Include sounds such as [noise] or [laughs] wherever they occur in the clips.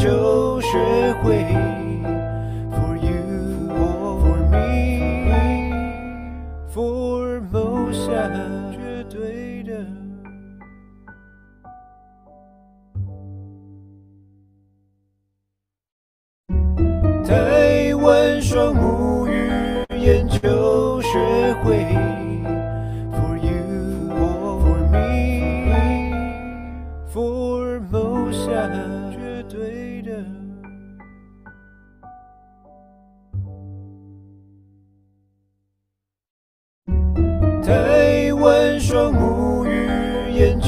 就学会 for you for me for motion，绝对的。台湾双语语言就学会 for you for me for motion。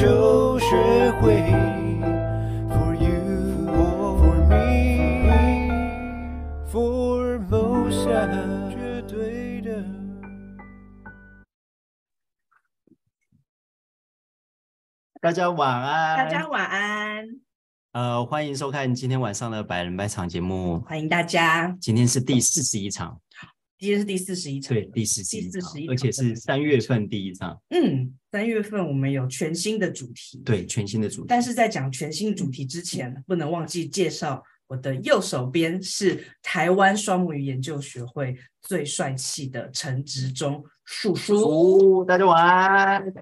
语研究学会，For you or for me，For 梦想绝对的。大家晚安。大家晚安。呃，欢迎收看今天晚上的百人百场节目。欢迎大家。今天是第四十一场。今天是第四十一场，对，第四十一场，而且是三月份第一场。嗯，三月份我们有全新的主题，对，全新的主题。但是在讲全新主题之前，不能忘记介绍我的右手边是台湾双母语研究学会最帅气的陈植中叔叔。大家晚安。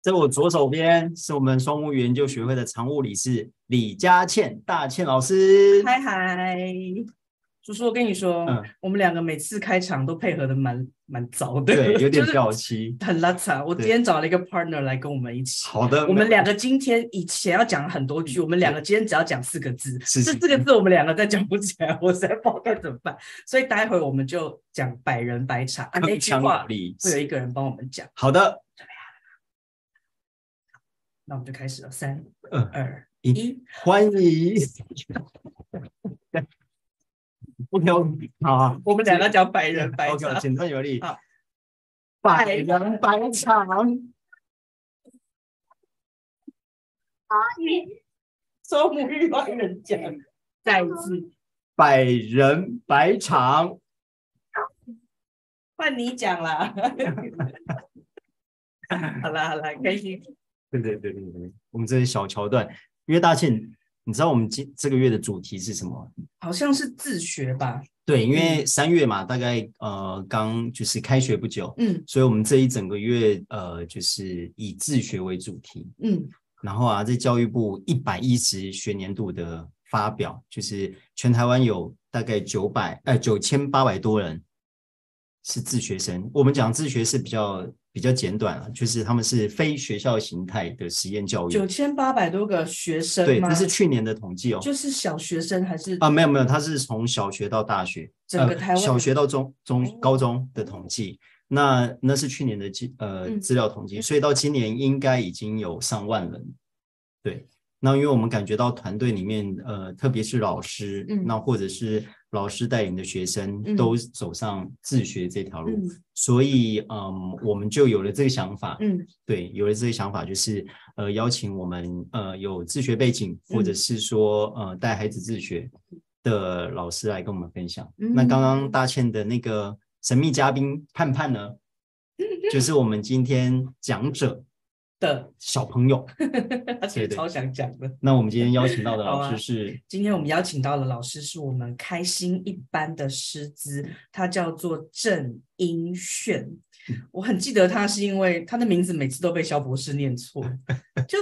在我左手边是我们双母语研究学会的常务理事李佳倩，大倩老师。嗨嗨。叔叔，我跟你说，嗯，我们两个每次开场都配合的蛮蛮糟的，对，有点 [laughs] 掉漆，很拉碴。我今天找了一个 partner 来跟我们一起。好的，我们两个今天以前要讲很多句，我们两个今天只要讲四个字，这四个字我们两个再讲不起来，我实在不知道该怎么办。所以待会我们就讲百人百场，啊，那句话会有一个人帮我们讲。好的，那我们就开始了，三、二、一，欢迎。[laughs] OK，好啊，我们两个讲百人百场，简单有力。好，百人百场，阿姨，双母语万人讲，再一次，百人百场，换你讲啦。[laughs] 好啦好啦，开心。对对对对对，我们这些小桥段，因为大庆。你知道我们今这个月的主题是什么？好像是自学吧。对，因为三月嘛，大概呃刚就是开学不久，嗯，所以我们这一整个月呃就是以自学为主题，嗯，然后啊，在教育部一百一十学年度的发表，就是全台湾有大概九百呃九千八百多人是自学生。我们讲自学是比较。比较简短啊，就是他们是非学校形态的实验教育，九千八百多个学生，对，这是去年的统计哦。就是小学生还是啊？没有没有，他是从小学到大学，整个台湾、呃、小学到中中高中的统计。那那是去年的资呃资料统计，嗯，所以到今年应该已经有上万人。对，那因为我们感觉到团队里面呃，特别是老师，嗯，那或者是。老师带领的学生都走上自学这条路，嗯，所以嗯，我们就有了这个想法，嗯，对，有了这个想法，就是呃，邀请我们呃有自学背景，或者是说呃带孩子自学的老师来跟我们分享。嗯，那刚刚大倩的那个神秘嘉宾盼盼呢，[laughs] 就是我们今天讲者。的小朋友，[laughs] 而且超想讲的。那我们今天邀请到的 [laughs] 老师是、啊，今天我们邀请到的老师是我们开心一班的师资，他叫做郑英炫。我很记得他是因为他的名字每次都被肖博士念错，[laughs] 就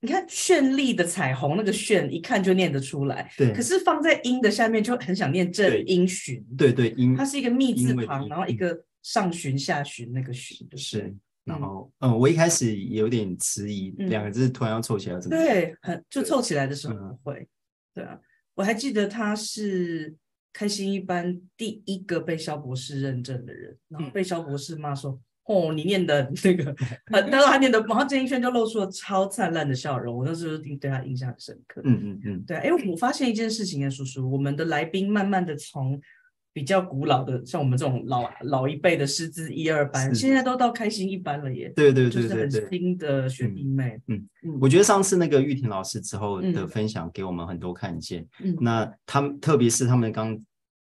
你看绚丽的彩虹那个炫，一看就念得出来。对，可是放在英的下面就很想念郑英寻。对对，英，它是一个密字旁，然后一个上旬下旬那个旬，是。然后，嗯，嗯，我一开始有点迟疑，嗯，两个字突然要凑起来怎么？对，很就凑起来的时候不会，对啊。我还记得他是开心一班第一个被肖博士认证的人，然后被肖博士骂说：“嗯、哦，你念的那个，[laughs] 呃，他说他念的，然后郑一炫就露出了超灿烂的笑容。”我那时候对他印象很深刻。嗯嗯嗯，对啊，因为我发现一件事情啊，叔叔，我们的来宾慢慢的从。比较古老的，像我们这种老老一辈的师资一二班，现在都到开心一班了耶。对对对对对，就是很新的学弟妹。嗯嗯，我觉得上次那个玉婷老师之后的分享给我们很多看见。嗯，那他们特别是他们刚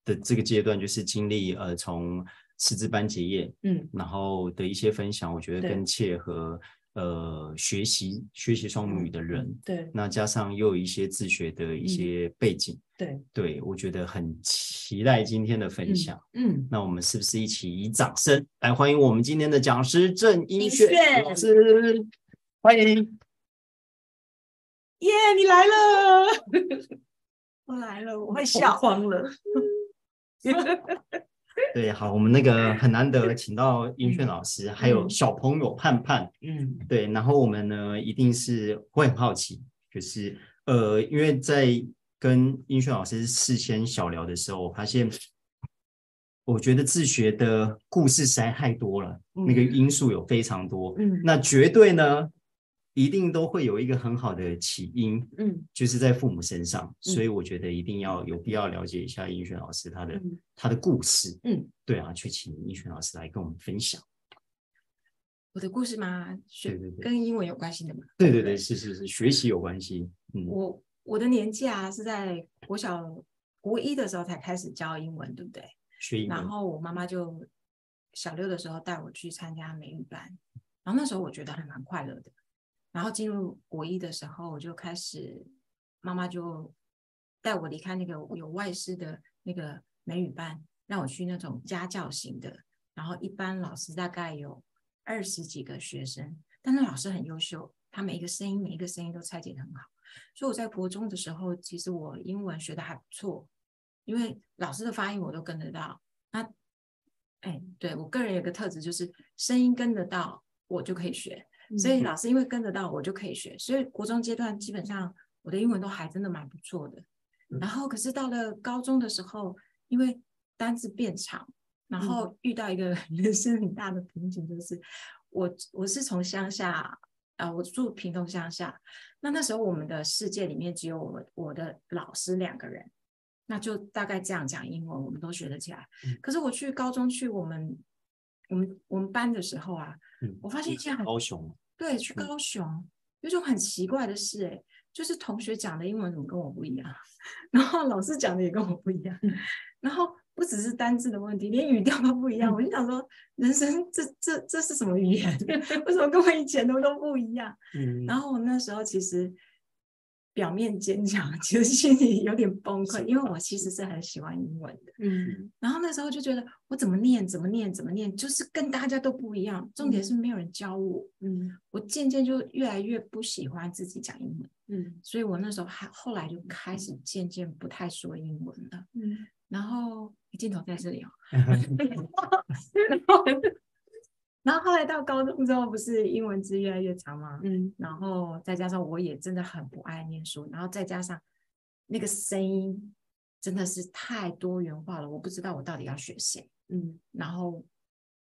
的这个阶段，就是经历呃从师资班结业，嗯，然后的一些分享，我觉得更切合呃学习学习双母语的人，对，那加上又有一些自学的一些背景，对，对我觉得很期待今天的分享。嗯，那我们是不是一起以掌声来欢迎我们今天的讲师郑英炫老师？欢迎！耶，你来了！[laughs] 我来了，我会笑慌了。[laughs] 对，好，我们那个很难得请到 [laughs] 英炫老师，嗯、还有小朋友盼盼，嗯，对，然后我们呢一定是会很好奇，就是呃，因为在跟英炫老师事先小聊的时候，我发现我觉得自学的故事实在太多了，嗯、那个因素有非常多，嗯，那绝对呢。一定都会有一个很好的起因，嗯，就是在父母身上，嗯、所以我觉得一定要有必要了解一下英炫老师他的、嗯、他的故事，嗯，对啊，去请英炫老师来跟我们分享。我的故事吗？跟英文有关系的吗？对对对，是是是，学习有关系。嗯，我我的年纪啊是在国小国一的时候才开始教英文，对不对？学英文，然后我妈妈就小六的时候带我去参加美语班，然后那时候我觉得还蛮快乐的。然后进入国一的时候，我就开始，妈妈就带我离开那个有外师的那个美语班，让我去那种家教型的。然后一般老师大概有二十几个学生，但那老师很优秀，他每一个声音每一个声音都拆解的很好。所以我在国中的时候，其实我英文学的还不错，因为老师的发音我都跟得到。那，哎，对，我个人有个特质，就是声音跟得到，我就可以学。所以老师因为跟得到我就可以学，所以国中阶段基本上我的英文都还真的蛮不错的。然后可是到了高中的时候，因为单字变长，然后遇到一个 [laughs] 人生很大的瓶颈，就是我我是从乡下啊、呃，我住屏东乡下，那那时候我们的世界里面只有我我的老师两个人，那就大概这样讲英文，我们都学得起来。可是我去高中去我们。我们我们班的时候啊，嗯、我发现一件很高雄，对，去高雄、嗯、有种很奇怪的事、欸，哎，就是同学讲的英文怎么跟我不一样，[laughs] 然后老师讲的也跟我不一样，嗯、然后不只是单字的问题，连语调都不一样。嗯、我就想说，人生这这这是什么语言？[laughs] 为什么跟我以前的都不一样？嗯、然后我那时候其实。表面坚强，[laughs] 其实心里有点崩溃，因为我其实是很喜欢英文的。嗯，然后那时候就觉得我怎么念，怎么念，怎么念，就是跟大家都不一样。重点是没有人教我。嗯，我渐渐就越来越不喜欢自己讲英文。嗯，所以我那时候还后来就开始渐渐不太说英文了。嗯，然后镜头在这里哦。[laughs] 然后。然后后来到高中之后，不是英文字越来越长吗？嗯，然后再加上我也真的很不爱念书，然后再加上那个声音真的是太多元化了，我不知道我到底要学谁。嗯，然后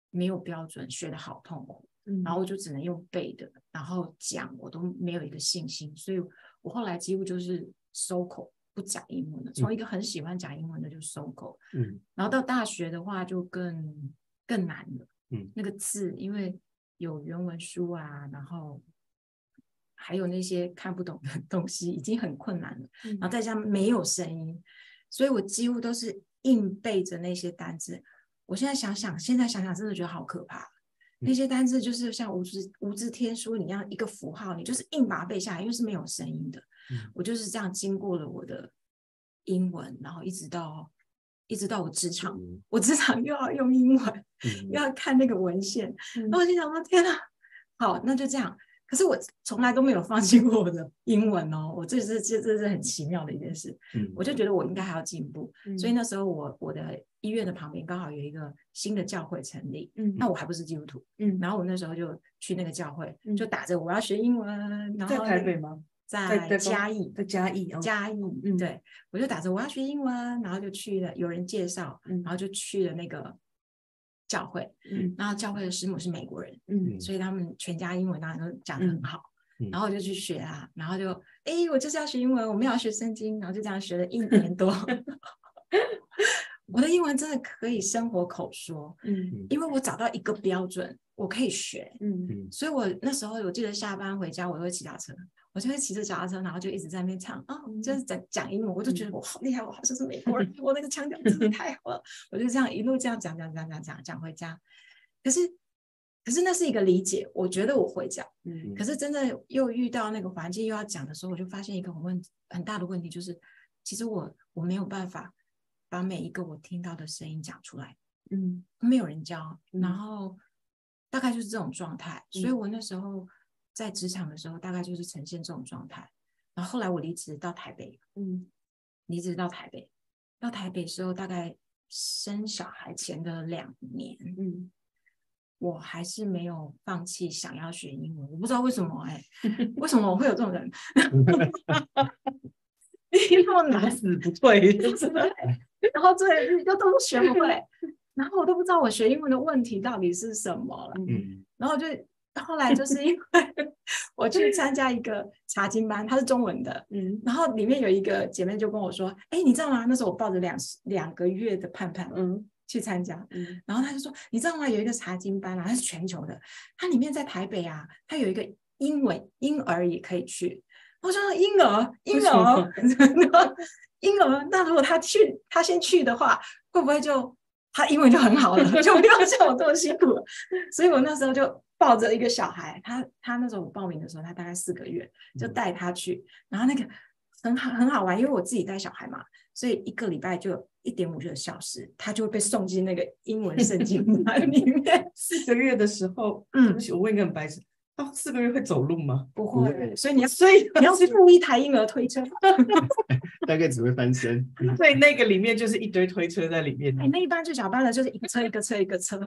没有标准，学的好痛苦。嗯，然后我就只能用背的，然后讲我都没有一个信心，所以我后来几乎就是收口不讲英文的。从一个很喜欢讲英文的就搜狗。嗯，然后到大学的话就更更难了。嗯，那个字，因为有原文书啊，然后还有那些看不懂的 [laughs] 东西，已经很困难了。然后再加上没有声音，所以我几乎都是硬背着那些单字。我现在想想，现在想想，真的觉得好可怕。那些单字就是像无字无字天书一样，一个符号，你就是硬把它背下来，因为是没有声音的。我就是这样经过了我的英文，然后一直到。一直到我职场，嗯、我职场又要用英文，嗯、又要看那个文献，那、嗯、我就想说：天哪，好，那就这样。可是我从来都没有放弃过我的英文哦，我这是这这是很奇妙的一件事。嗯、我就觉得我应该还要进步，嗯、所以那时候我我的医院的旁边刚好有一个新的教会成立，嗯、那我还不是基督徒，嗯、然后我那时候就去那个教会，就打着我要学英文，然后在台北吗？在嘉义，在嘉义，嘉义，嗯，对，我就打着我要学英文，然后就去了，有人介绍，然后就去了那个教会，嗯，然后教会的师母是美国人，嗯，所以他们全家英文当然都讲得很好，然后我就去学啊，然后就，哎，我就是要学英文，我们要学圣经，然后就这样学了一年多，[laughs] 我的英文真的可以生活口说，嗯，因为我找到一个标准，我可以学，嗯，所以我那时候我记得下班回家，我都会骑脚车。我就会骑着脚踏车，然后就一直在那边唱啊，就是在讲英文，我就觉得我好厉害，我好像是美国人，[laughs] 我那个腔调真的太好了。我就这样一路这样讲讲讲讲讲讲回家。可是可是那是一个理解，我觉得我会讲。嗯可是真的又遇到那个环境又要讲的时候，我就发现一个很问很大的问题，就是其实我我没有办法把每一个我听到的声音讲出来，嗯没有人教，嗯然后大概就是这种状态。所以我那时候在职场的时候，大概就是呈现这种状态。然后后来我离职到台北，嗯离职到台北，到台北时候大概生小孩前的两年，嗯我还是没有放弃想要学英文，我不知道为什么哎、[laughs] 为什么我会有这种人？[laughs] 因为我打哪死不退，[laughs] 然后这又都学不会，然后我都不知道我学英文的问题到底是什么了。嗯然后就后来就是因为 [laughs] 我去参加一个查经班，它是中文的，嗯然后里面有一个姐妹就跟我说：“哎，你知道吗？那时候我抱着两两个月的盼盼嗯去参加，嗯然后她就说：你知道吗？有一个查经班啊，它是全球的，它里面在台北啊，它有一个英文婴儿也可以去。我说婴儿，婴儿，婴儿，那如果他去，他先去的话，会不会就他英文就很好了，[laughs] 就不用像我这么辛苦了？所以我那时候就抱着一个小孩，他他那时候我报名的时候，他大概四个月，就带他去，然后那个很好很好玩，因为我自己带小孩嘛，所以一个礼拜就有一点五个小时，他就会被送进那个英文圣经班 [laughs] 里面。四个月的时候，嗯。我问一个很白痴，他四个月会走路吗？不会会，所以你要所以 [laughs] 你要付一台婴儿推车。[laughs] 大概只会翻身。[laughs] 所以那个里面就是一堆推车在里面，哎，那一般最小班的就是一个车一个车一个车，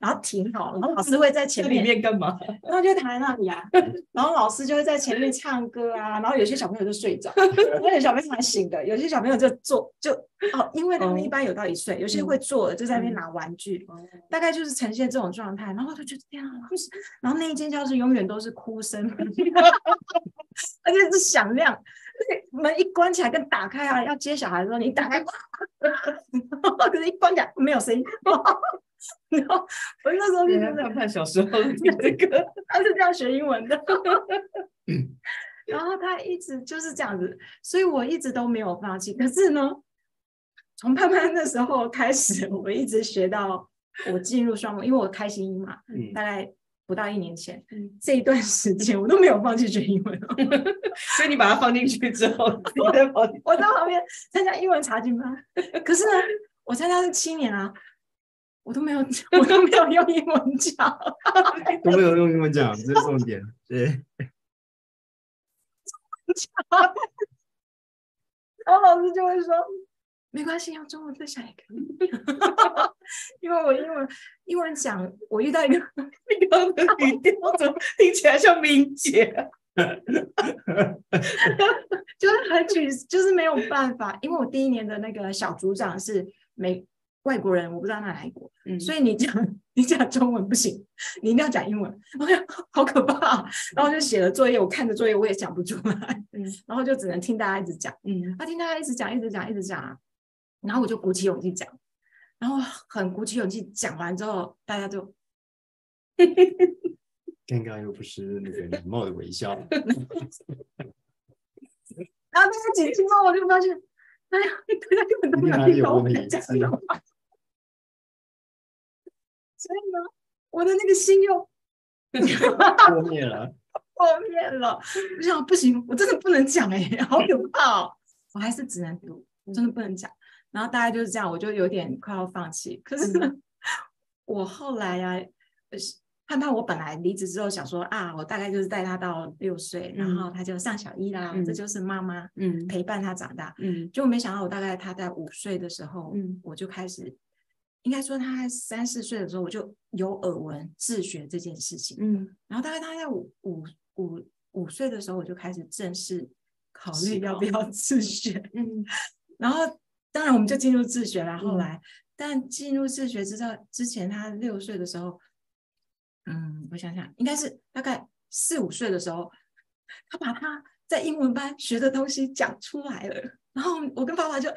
然后停好，然后老师会在前在面里面干嘛？然后就躺在那里啊，然后老师就会在前面唱歌啊，然后有些小朋友就睡着，有些小朋友还醒的，有些小朋友就坐就哦，因为他们一般有到一岁，有些会坐的就在那边拿玩具，大概就是呈现这种状态，然后他就觉得天啊，老师，然后那一间教室永远都是哭声，[laughs] 而且是响亮，门一关起来跟打开啊，要接小孩的时候你打开，[laughs] 可是一关起来没有声音，[laughs] 然后我那时候就觉得看看小时候的这个，他是这样学英文的，然后他一直就是这样子，所以我一直都没有放弃。可是呢，从盼盼那时候开始，我一直学到我进入双母，因为我开心音嘛，嗯。大概不到一年前，嗯 [laughs] 这一段时间我都没有放弃学英文哦，[laughs] 所以你把它放进去之后，我在跑我在旁边参加英文查经班。可是呢，我参加是七年啊，我都没有，[laughs] 我都没有用英文讲。都没有用英文讲，这是重点。对，然后老师就会说：“没关系，用中文分享也可以。[laughs] ”因为我英文英文讲，我遇到一个你刚刚的语 [laughs] 调怎么听起来像明姐？[laughs] 就是很举，就是没有办法，因为我第一年的那个小组长是美外国人，我不知道他哪一国，嗯所以你讲你讲中文不行，你一定要讲英文。我想好可怕，啊然后就写了作业，我看着作业我也讲不出来，嗯然后就只能听大家一直讲。嗯他听大家一直讲，一直讲，一直讲啊，然后我就鼓起勇气讲，然后很鼓起勇气讲完之后，大家就 [laughs] [laughs] 尴尬又不是那个礼貌的微笑。[laughs] 然后那个几句话我就发现，哎呀，大家根本都没有听懂我在讲什么，所以呢，我的那个心又破灭了。破灭了。我想不行，我真的不能讲哎、好可怕哦！我还是只能读，真的不能讲。然后大概就是这样，我就有点快要放弃。可是呢，[laughs] 我后来呀、啊，呃盼盼我本来离职之后想说啊，我大概就是带他到六岁，然后他就上小一啦，嗯这就是妈妈嗯陪伴他长大。嗯就没想到我大概他在五岁的时候，嗯我就开始，应该说他三四岁的时候，我就有耳闻自学这件事情。嗯然后大概他在五五五五岁的时候，我就开始正式考虑要不要自学。嗯然后当然我们就进入自学了。嗯后来，但进入自学之道，之前他六岁的时候，嗯，我想想，应该是大概四五岁的时候，他把他在英文班学的东西讲出来了。然后我跟爸爸就，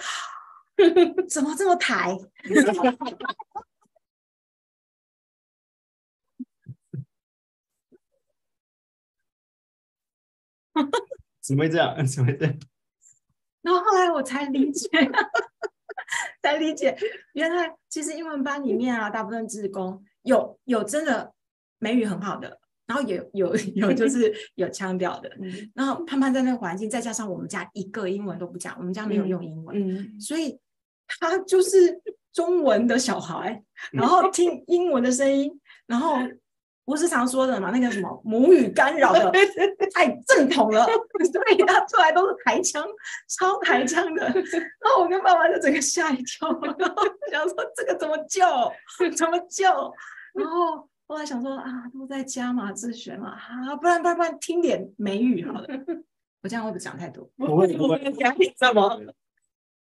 怎么这么抬？[laughs] 怎么会这样？[laughs] 怎么会这样？然后后来我才理解，[laughs] 才理解，原来其实英文班里面啊，大部分志工有有真的美语很好的，然后有有有就 [laughs] 是有腔调的，然后潘潘在那个环境，再加上我们家一个英文都不讲，我们家没有用英文，嗯。所以他就是中文的小孩，然后听英文的声音，然后不是常说的嘛，[laughs] 那个什么母语干扰的太正统了，[laughs] 所以他出来都是台腔，超台腔的。然后我跟爸爸就整个吓一跳，然后想说这个怎么叫？[laughs] 怎么叫？然后后来想说啊，都在家嘛，自学嘛，啊，不然不然不然听点美语好了。我这样会不会讲太多？不会不会，怎么？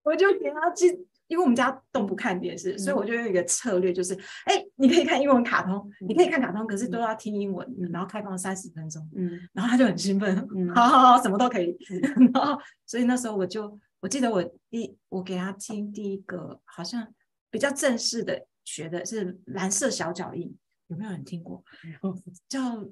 我就给他记。因为我们家都不看电视，嗯、所以我就用一个策略，就是，哎、欸，你可以看英文卡通，嗯、你可以看卡通，可是都要听英文，嗯、然后开放三十分钟，嗯，然后他就很兴奋，嗯，[laughs] 好好好，什么都可以，嗯、[laughs] 然后所以那时候我就，我记得我第我给他听第一个好像比较正式的学的是蓝色小脚印，有没有人听过？嗯、叫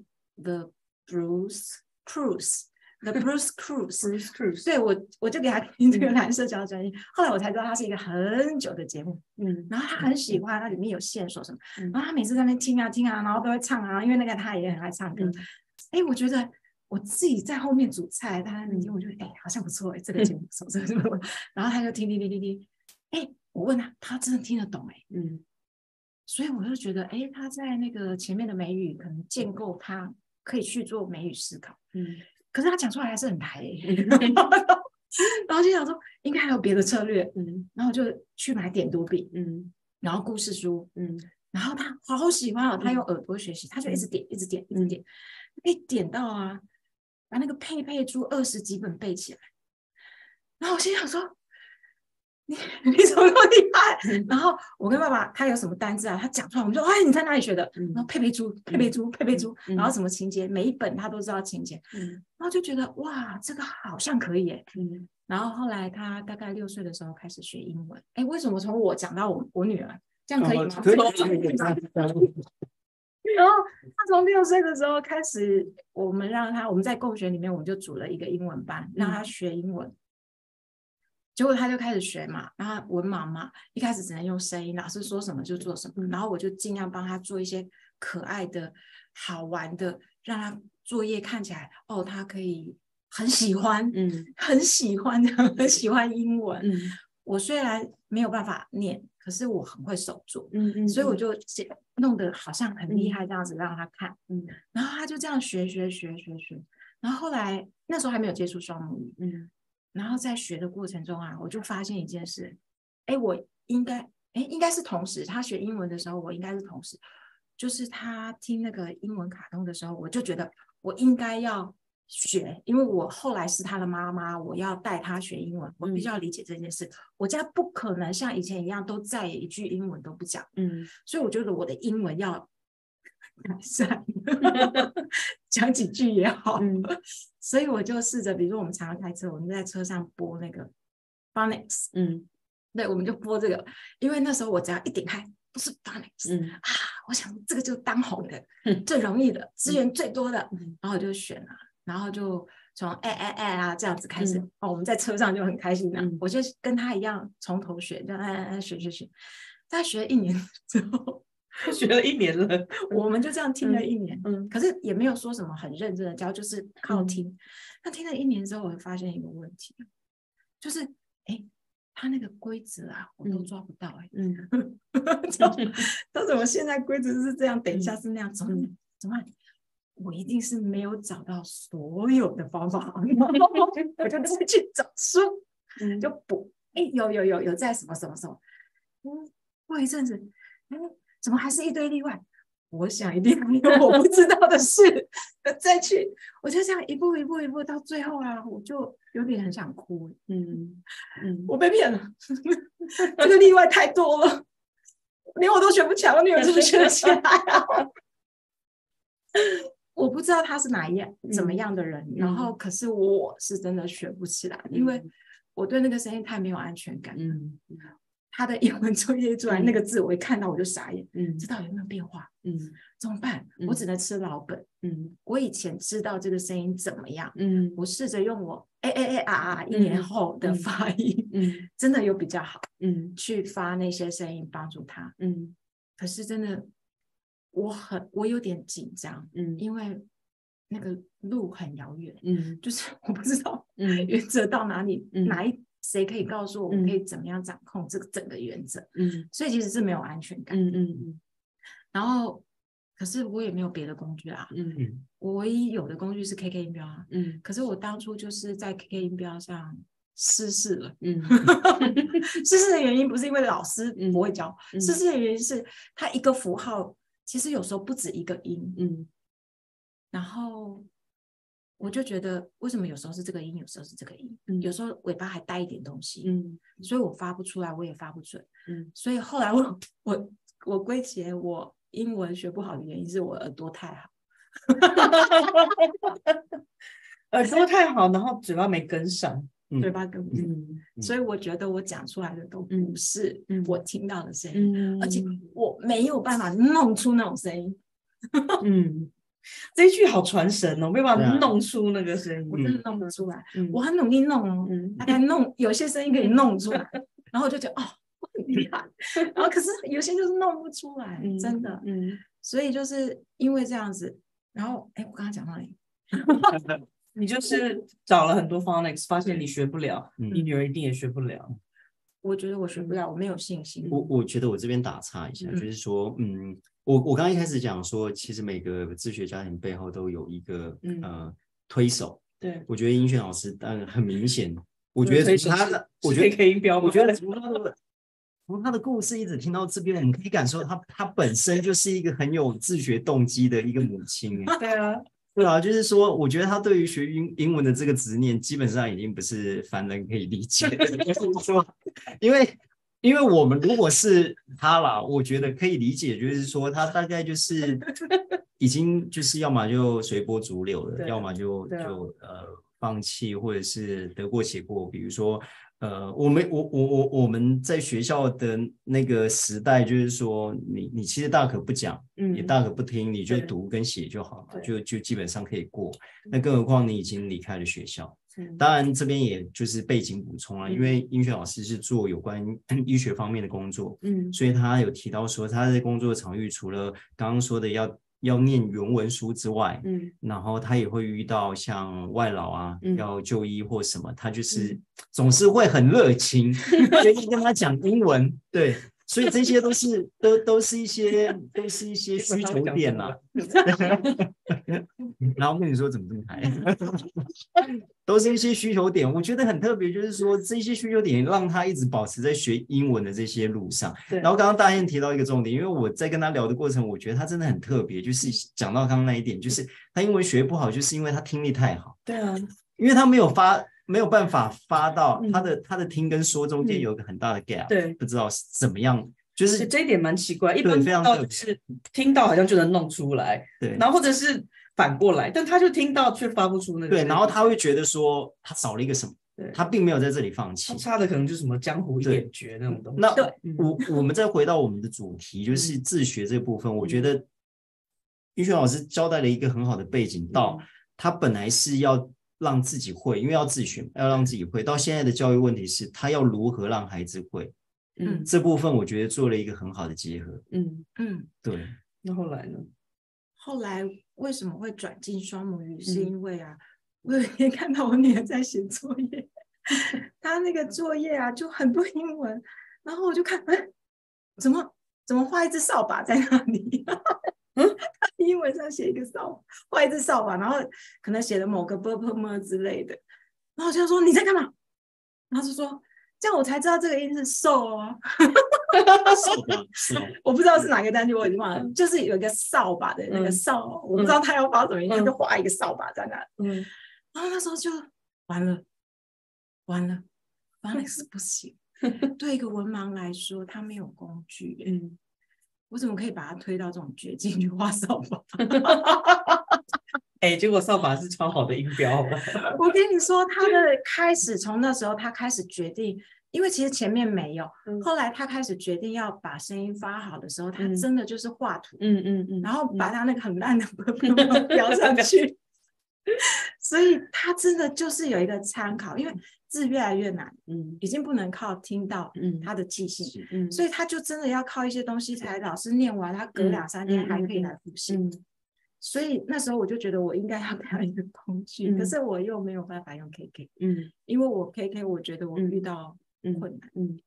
The Bruce Cruise。The Bruce Cruise，Bruce Cruise，对我我就给他听这个蓝色小脚印，嗯、后来我才知道它是一个很久的节目，嗯，然后他很喜欢，它里面有线索什么，嗯、然后他每次在那边听啊听啊，然后都会唱啊，因为那个他也很爱唱歌，哎、嗯，我觉得我自己在后面煮菜，他在那边听，我觉得哎好像不错哎，这个节目不错，这个节目，然后他就听听听听听，哎，我问他，他真的听得懂哎，嗯，所以我就觉得哎，他在那个前面的美语可能建构他可以去做美语思考，嗯。可是他讲出来还是很白、欸，[laughs] 然后就想说应该还有别的策略，嗯，然后就去买点读笔，嗯，然后故事书，嗯，然后他好喜欢哦，他用耳朵学习，他就一直点，一直点，一直点，一点到啊，把那个佩佩猪二十几本背起来，然后我心想说。你 [laughs] 你怎么那么厉害？然后我跟爸爸，他有什么单字啊？他讲出来，我们说，哎，你在哪里学的？然后佩佩猪，佩佩猪，佩佩猪，然后什么情节，每一本他都知道情节。然后就觉得哇，这个好像可以耶。然后后来他大概六岁的时候开始学英文。哎，为什么从我讲到我我女儿，这样可以吗？可以。然后他从六岁的时候开始，我们让他，我们在共学里面，我们就组了一个英文班，让他学英文。结果他就开始学嘛，然后文盲嘛，一开始只能用声音，老师说什么就做什么，然后我就尽量帮他做一些可爱的、好玩的，让他作业看起来哦，他可以很喜欢，嗯，很喜欢，很喜欢英文。嗯，我虽然没有办法念，可是我很会手做，嗯嗯，所以我就弄得好像很厉害这样子让他看，嗯，然后他就这样学学学学学，然后后来那时候还没有接触双母语，嗯。然后在学的过程中啊，我就发现一件事，哎，我应该，哎，应该是同时，他学英文的时候，我应该是同时，就是他听那个英文卡通的时候，我就觉得我应该要学，因为我后来是他的妈妈，我要带他学英文，我必须要理解这件事。嗯、我家不可能像以前一样都再也一句英文都不讲，嗯，所以我觉得我的英文要。[laughs] 改善，[laughs] 讲几句也好。嗯、[laughs] 所以我就试着，比如说我们常常开车，我们在车上播那个 Phonics，嗯，对，我们就播这个，因为那时候我只要一点开，不是 Phonics，嗯。啊，我想这个就是当红的，嗯、最容易的，资源最多的，嗯、然后我就选了，然后就从哎哎哎啊这样子开始，嗯、哦，我们在车上就很开心的，嗯、我就跟他一样从头学，就哎哎哎学学学，大概学了一年之后。学了一年了，[laughs] 我们就这样听了一年，嗯，可是也没有说什么很认真的教，就是靠听。那听了一年之后，我会发现一个问题，就是，哎，他那个规则啊，我都抓不到，哎，[laughs] 嗯，他怎么现在规则是这样，等一下是那样，怎么怎么？我一定是没有找到所有的方法，[laughs] 我就自己去找书，嗯，就补，哎，有有有有在什么什么什么，嗯，过一阵子，哎。怎么还是一堆例外？我想一定有我不知道的事，再去，我就这样一步一步一步到最后啊，我就有点很想哭。嗯嗯，我被骗了，这个例外太多了，连我都学不起来，我女儿怎么学得起来啊？[laughs] 我不知道他是哪一样怎么样的人，嗯、然后可是我是真的学不起来，嗯、因为我对那个声音太没有安全感。嗯。他的英文作业出来那个字，我一看到我就傻眼。嗯，知道有没有变化？嗯，怎么办？我只能吃老本。嗯，我以前知道这个声音怎么样？嗯，我试着用我哎哎哎啊啊一年后的发音，嗯，[laughs] 真的有比较好。嗯，去发那些声音帮助他。嗯，可是真的我很我有点紧张，嗯因为那个路很遥远，嗯就是我不知道嗯原则到哪里，嗯哪一谁可以告诉我，我嗯可以怎么样掌控这个整个原则，嗯所以其实是没有安全感。嗯嗯嗯然后，可是我也没有别的工具啊，嗯嗯我唯一有的工具是 KK 音标啊。嗯可是我当初就是在 KK 音标上失事了。嗯 [laughs] 失事的原因不是因为老师嗯不会教，嗯失事的原因是它一个符号其实有时候不止一个音，嗯然后我就觉得为什么有时候是这个音，有时候是这个音，嗯有时候尾巴还带一点东西，嗯所以我发不出来，我也发不准。嗯所以后来我我我归结我英文学不好的原因是我耳朵太好。[laughs] 耳朵太好，然后嘴巴没跟上。嗯嘴巴跟不上，所以我觉得我讲出来的都嗯不是嗯我听到的声音，嗯而且我没有办法弄出那种声音，嗯，这一句好传神哦，没有办法对啊弄出那个声音。我真的弄不出来。嗯我很努力弄哦，嗯大概弄有些声音可以弄出来，然后我就觉得哦，我很厉害。[laughs] 然后可是有些就是弄不出来，嗯真的。嗯，所以就是因为这样子，然后哎，我刚刚讲到哪里？[laughs] [laughs] 你就是找了很多 phonics，发现你学不了，嗯你女儿一定也学不了。我觉得我学不了，我没有信心。我我觉得我这边打岔一下，嗯就是说，嗯，我我刚刚一开始讲说，其实每个自学家庭背后都有一个、嗯呃推手。对，我觉得英炫老师，当然很明显，我觉得 [laughs] 从他的，我觉得 K 音标，我觉得从他的从他的故事一直听到这边，我们可以感受他他本身就是一个很有自学动机的一个母亲。哎 [laughs] 对啊，对啊，就是说，我觉得他对于学英英文的这个执念，基本上已经不是凡人可以理解的。[laughs] 就是说，因为因为我们如果是他啦，我觉得可以理解，就是说他大概就是 [laughs] 已经就是要么就随波逐流了，要么就就呃放弃，或者是得过且过。比如说。呃，我们我我我我们在学校的那个时代，就是说你你其实大可不讲，嗯也大可不听，你就读跟写就好了，就就基本上可以过。那更何况你已经离开了学校，嗯当然这边也就是背景补充了，嗯。因为英学老师是做有关 [clears throat] 医学方面的工作，嗯。所以他有提到说他在工作场域除了刚刚说的要要念原文书之外，嗯。然后他也会遇到像外劳啊，嗯。要就医或什么，他就是嗯。总是会很热情，[laughs] 愿意跟他讲英文，对，所以这些都是都都是一些都是一些 [laughs] 需求点啦、[laughs] 然后跟你说怎么这么嗨，[laughs] 都是一些需求点，我觉得很特别，就是说这些需求点让他一直保持在学英文的这些路上。对。然后刚刚大雁提到一个重点，因为我在跟他聊的过程，我觉得他真的很特别，就是讲到刚刚那一点，就是他英文学不好，就是因为他听力太好，对啊，因为他没有发没有办法发到嗯。他的、他的听跟说中间嗯。有一个很大的 gap，、对。不知道是怎么样，就是这一点蛮奇怪，一对般非常到就是听到好像就能弄出来，对。然后或者是反过来，但他就听到却发不出那个对，然后他会觉得说他少了一个什么，对。他并没有在这里放弃。他。差的可能就是什么江湖一点绝那种东西。那我我们再回到我们的主题，就是自学这部分，我觉得玉轩老师交代了一个很好的背景，到他本来是要让自己会，因为要自学，要让自己会。到现在的教育问题是，他要如何让孩子会嗯这部分，我觉得做了一个很好的结合。嗯，嗯，对，那后来呢？后来为什么会转进双母语？嗯是因为啊，我有一天看到我女儿在写作业，[laughs] 她那个作业啊就很多英文，然后我就看，哎，怎么怎么画一只扫把在那里？[laughs] 嗯，她英文上写一个扫，画一只扫把，然后可能写了某个 b p m 之类的，然后我就说你在干嘛？然后就说这样我才知道这个音是 so 哦。[laughs] [laughs] 我不知道是哪个单句，我已经忘了，就是有一个扫把的那个嗯。扫，我不知道他要发什么音，嗯。他就画一个扫把在那。里，嗯。然后那时候就完了，完了，完了是不行。[laughs] 对一个文盲来说，他没有工具，嗯，我怎么可以把他推到这种绝境去画扫 [laughs] 把？[laughs] 哎，结果扫把是超好的音标。[laughs] 我跟你说，他的开始从那时候，他开始决定，因为其实前面没有，嗯后来他开始决定要把声音发好的时候，他嗯真的就是画图，嗯嗯嗯，然后把他那个很烂的标上去。所以他真的就是有一个参考，因为字越来越难，嗯。已经不能靠听到嗯他的记性，嗯，所以他就真的要靠一些东西才老师念完，他隔两三天还可以来复习。嗯。所以那时候我就觉得我应该要给他一个工具，嗯可是我又没有办法用 KK，嗯。因为我 KK 我觉得我遇到嗯困难，嗯。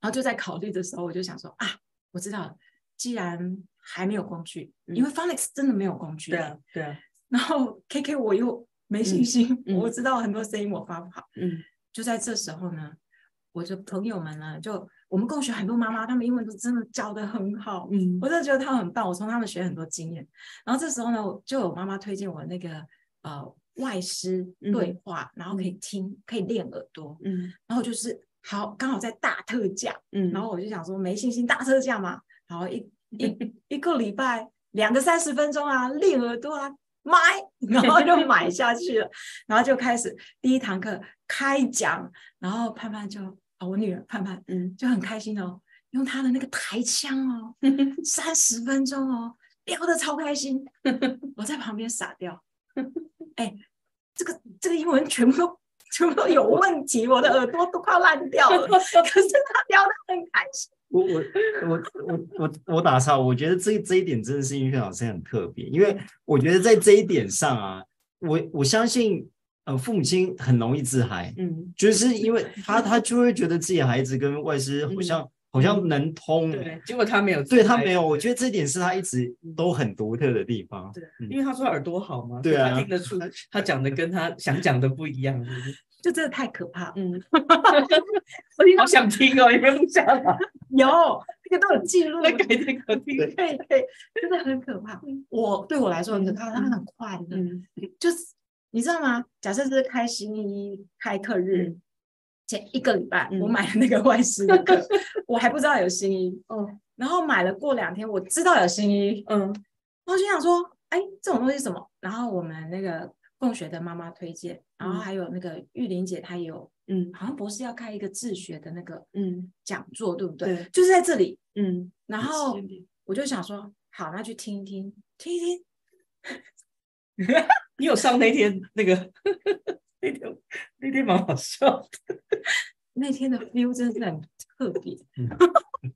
然后就在考虑的时候，我就想说啊，我知道了，既然还没有工具，嗯因为 Phonics 真的没有工具，对啊对啊，然后 KK 我又没信心，我知道很多声音我发不好，嗯。就在这时候呢，我的朋友们呢，就我们共学很多妈妈，她们英文都真的教的很好，嗯。我真的觉得她们很棒，我从她们学很多经验。然后这时候呢，我就有妈妈推荐我那个呃外师对话，然后可以。听，可以练耳朵，嗯。然后就是好刚好在大特价，嗯，然后我就想说没信心大特价嘛，然后一 [laughs] 一一个礼拜两个三十分钟啊，练耳朵啊，买，然后就买下去了，[laughs] 然后就开始第一堂课开讲，然后盼盼就啊、我女儿盼盼嗯就很开心哦，用她的那个台腔哦，[laughs] 三十分钟哦，飙得超开心，我在旁边傻掉，[laughs] 哎，这个这个英文全部都全部都有问题，我的耳朵都快烂掉了，可是他飙得很开心。我我我我我我打岔，我觉得这这一点真的是音乐老师很特别，因为我觉得在这一点上啊，我我相信呃父母亲很容易自嗨，嗯就是因为他他就会觉得自己孩子跟外 [laughs] 师好像、好像能通，对，结果他没有，对他没有，我觉得这点是他一直都很独特的地方。对嗯。因为他说耳朵好嘛，对啊。他听得出 [laughs] 他讲的跟他想讲的不一样，是不是就真的太可怕嗯，我，[laughs] 好想听哦，你们不想啊？[laughs] 有那个都有记录。那，改天可听。可以可以，真的很可怕。我对我来说很可怕，他很快的，嗯。就是你知道吗？假设是开新一开课日嗯前一个礼拜，嗯。我买了那个外师的课，我还不知道有新一，[laughs] 哦。然后买了过两天，我知道有新衣，嗯。然后就想说，哎，这种东西是什么？然后我们那个共学的妈妈推荐，然后还有那个玉玲姐，她也有，嗯。好像博士要开一个自学的那个嗯。讲座，对不对？对？就是在这里。嗯，然后我就想说，好，那去听一听，听一听。[laughs] 你有上那天那个那天那天蛮好笑的，[laughs] 那天的 feel 真的是很特别嗯，[laughs]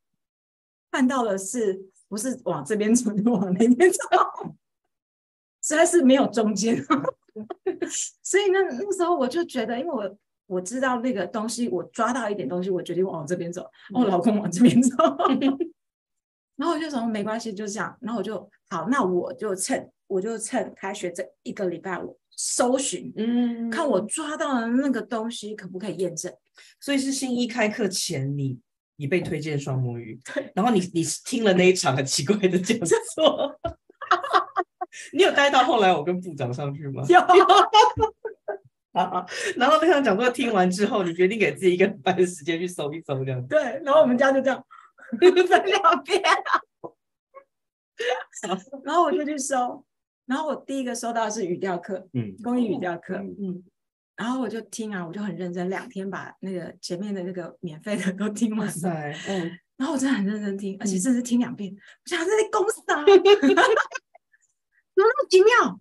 看到的是不是往这边走，就往那边走，实在是没有中间。[laughs] 所以那那时候我就觉得，因为我我知道那个东西，我抓到一点东西，我决定往这边走，我老公往这边走，然后我就说没关系，就这样。然后我就好，那我就趁我就趁开学这一个礼拜，我搜寻。嗯看我抓到的那个东西可不可以验证？所以是新一开课前你你被推荐双母语，[laughs] 对，然后你你听了那一场很奇怪的讲座，[laughs] 你有待到后来我跟部长上去吗？有，啊，[laughs] 然后那场讲座听完之后，你决定给自己一个礼拜的时间去搜一搜这样子。对，然后我们家就这样分两遍，然后我就去搜，然后我第一个收到是语调课，嗯，公益语调课，嗯然后我就听啊，我就很认真，两天把那个前面的那个免费的都听完了，嗯，然后我真的很认真听，而且甚至听两遍，我想这在公啥？[laughs] 怎么那么奇妙？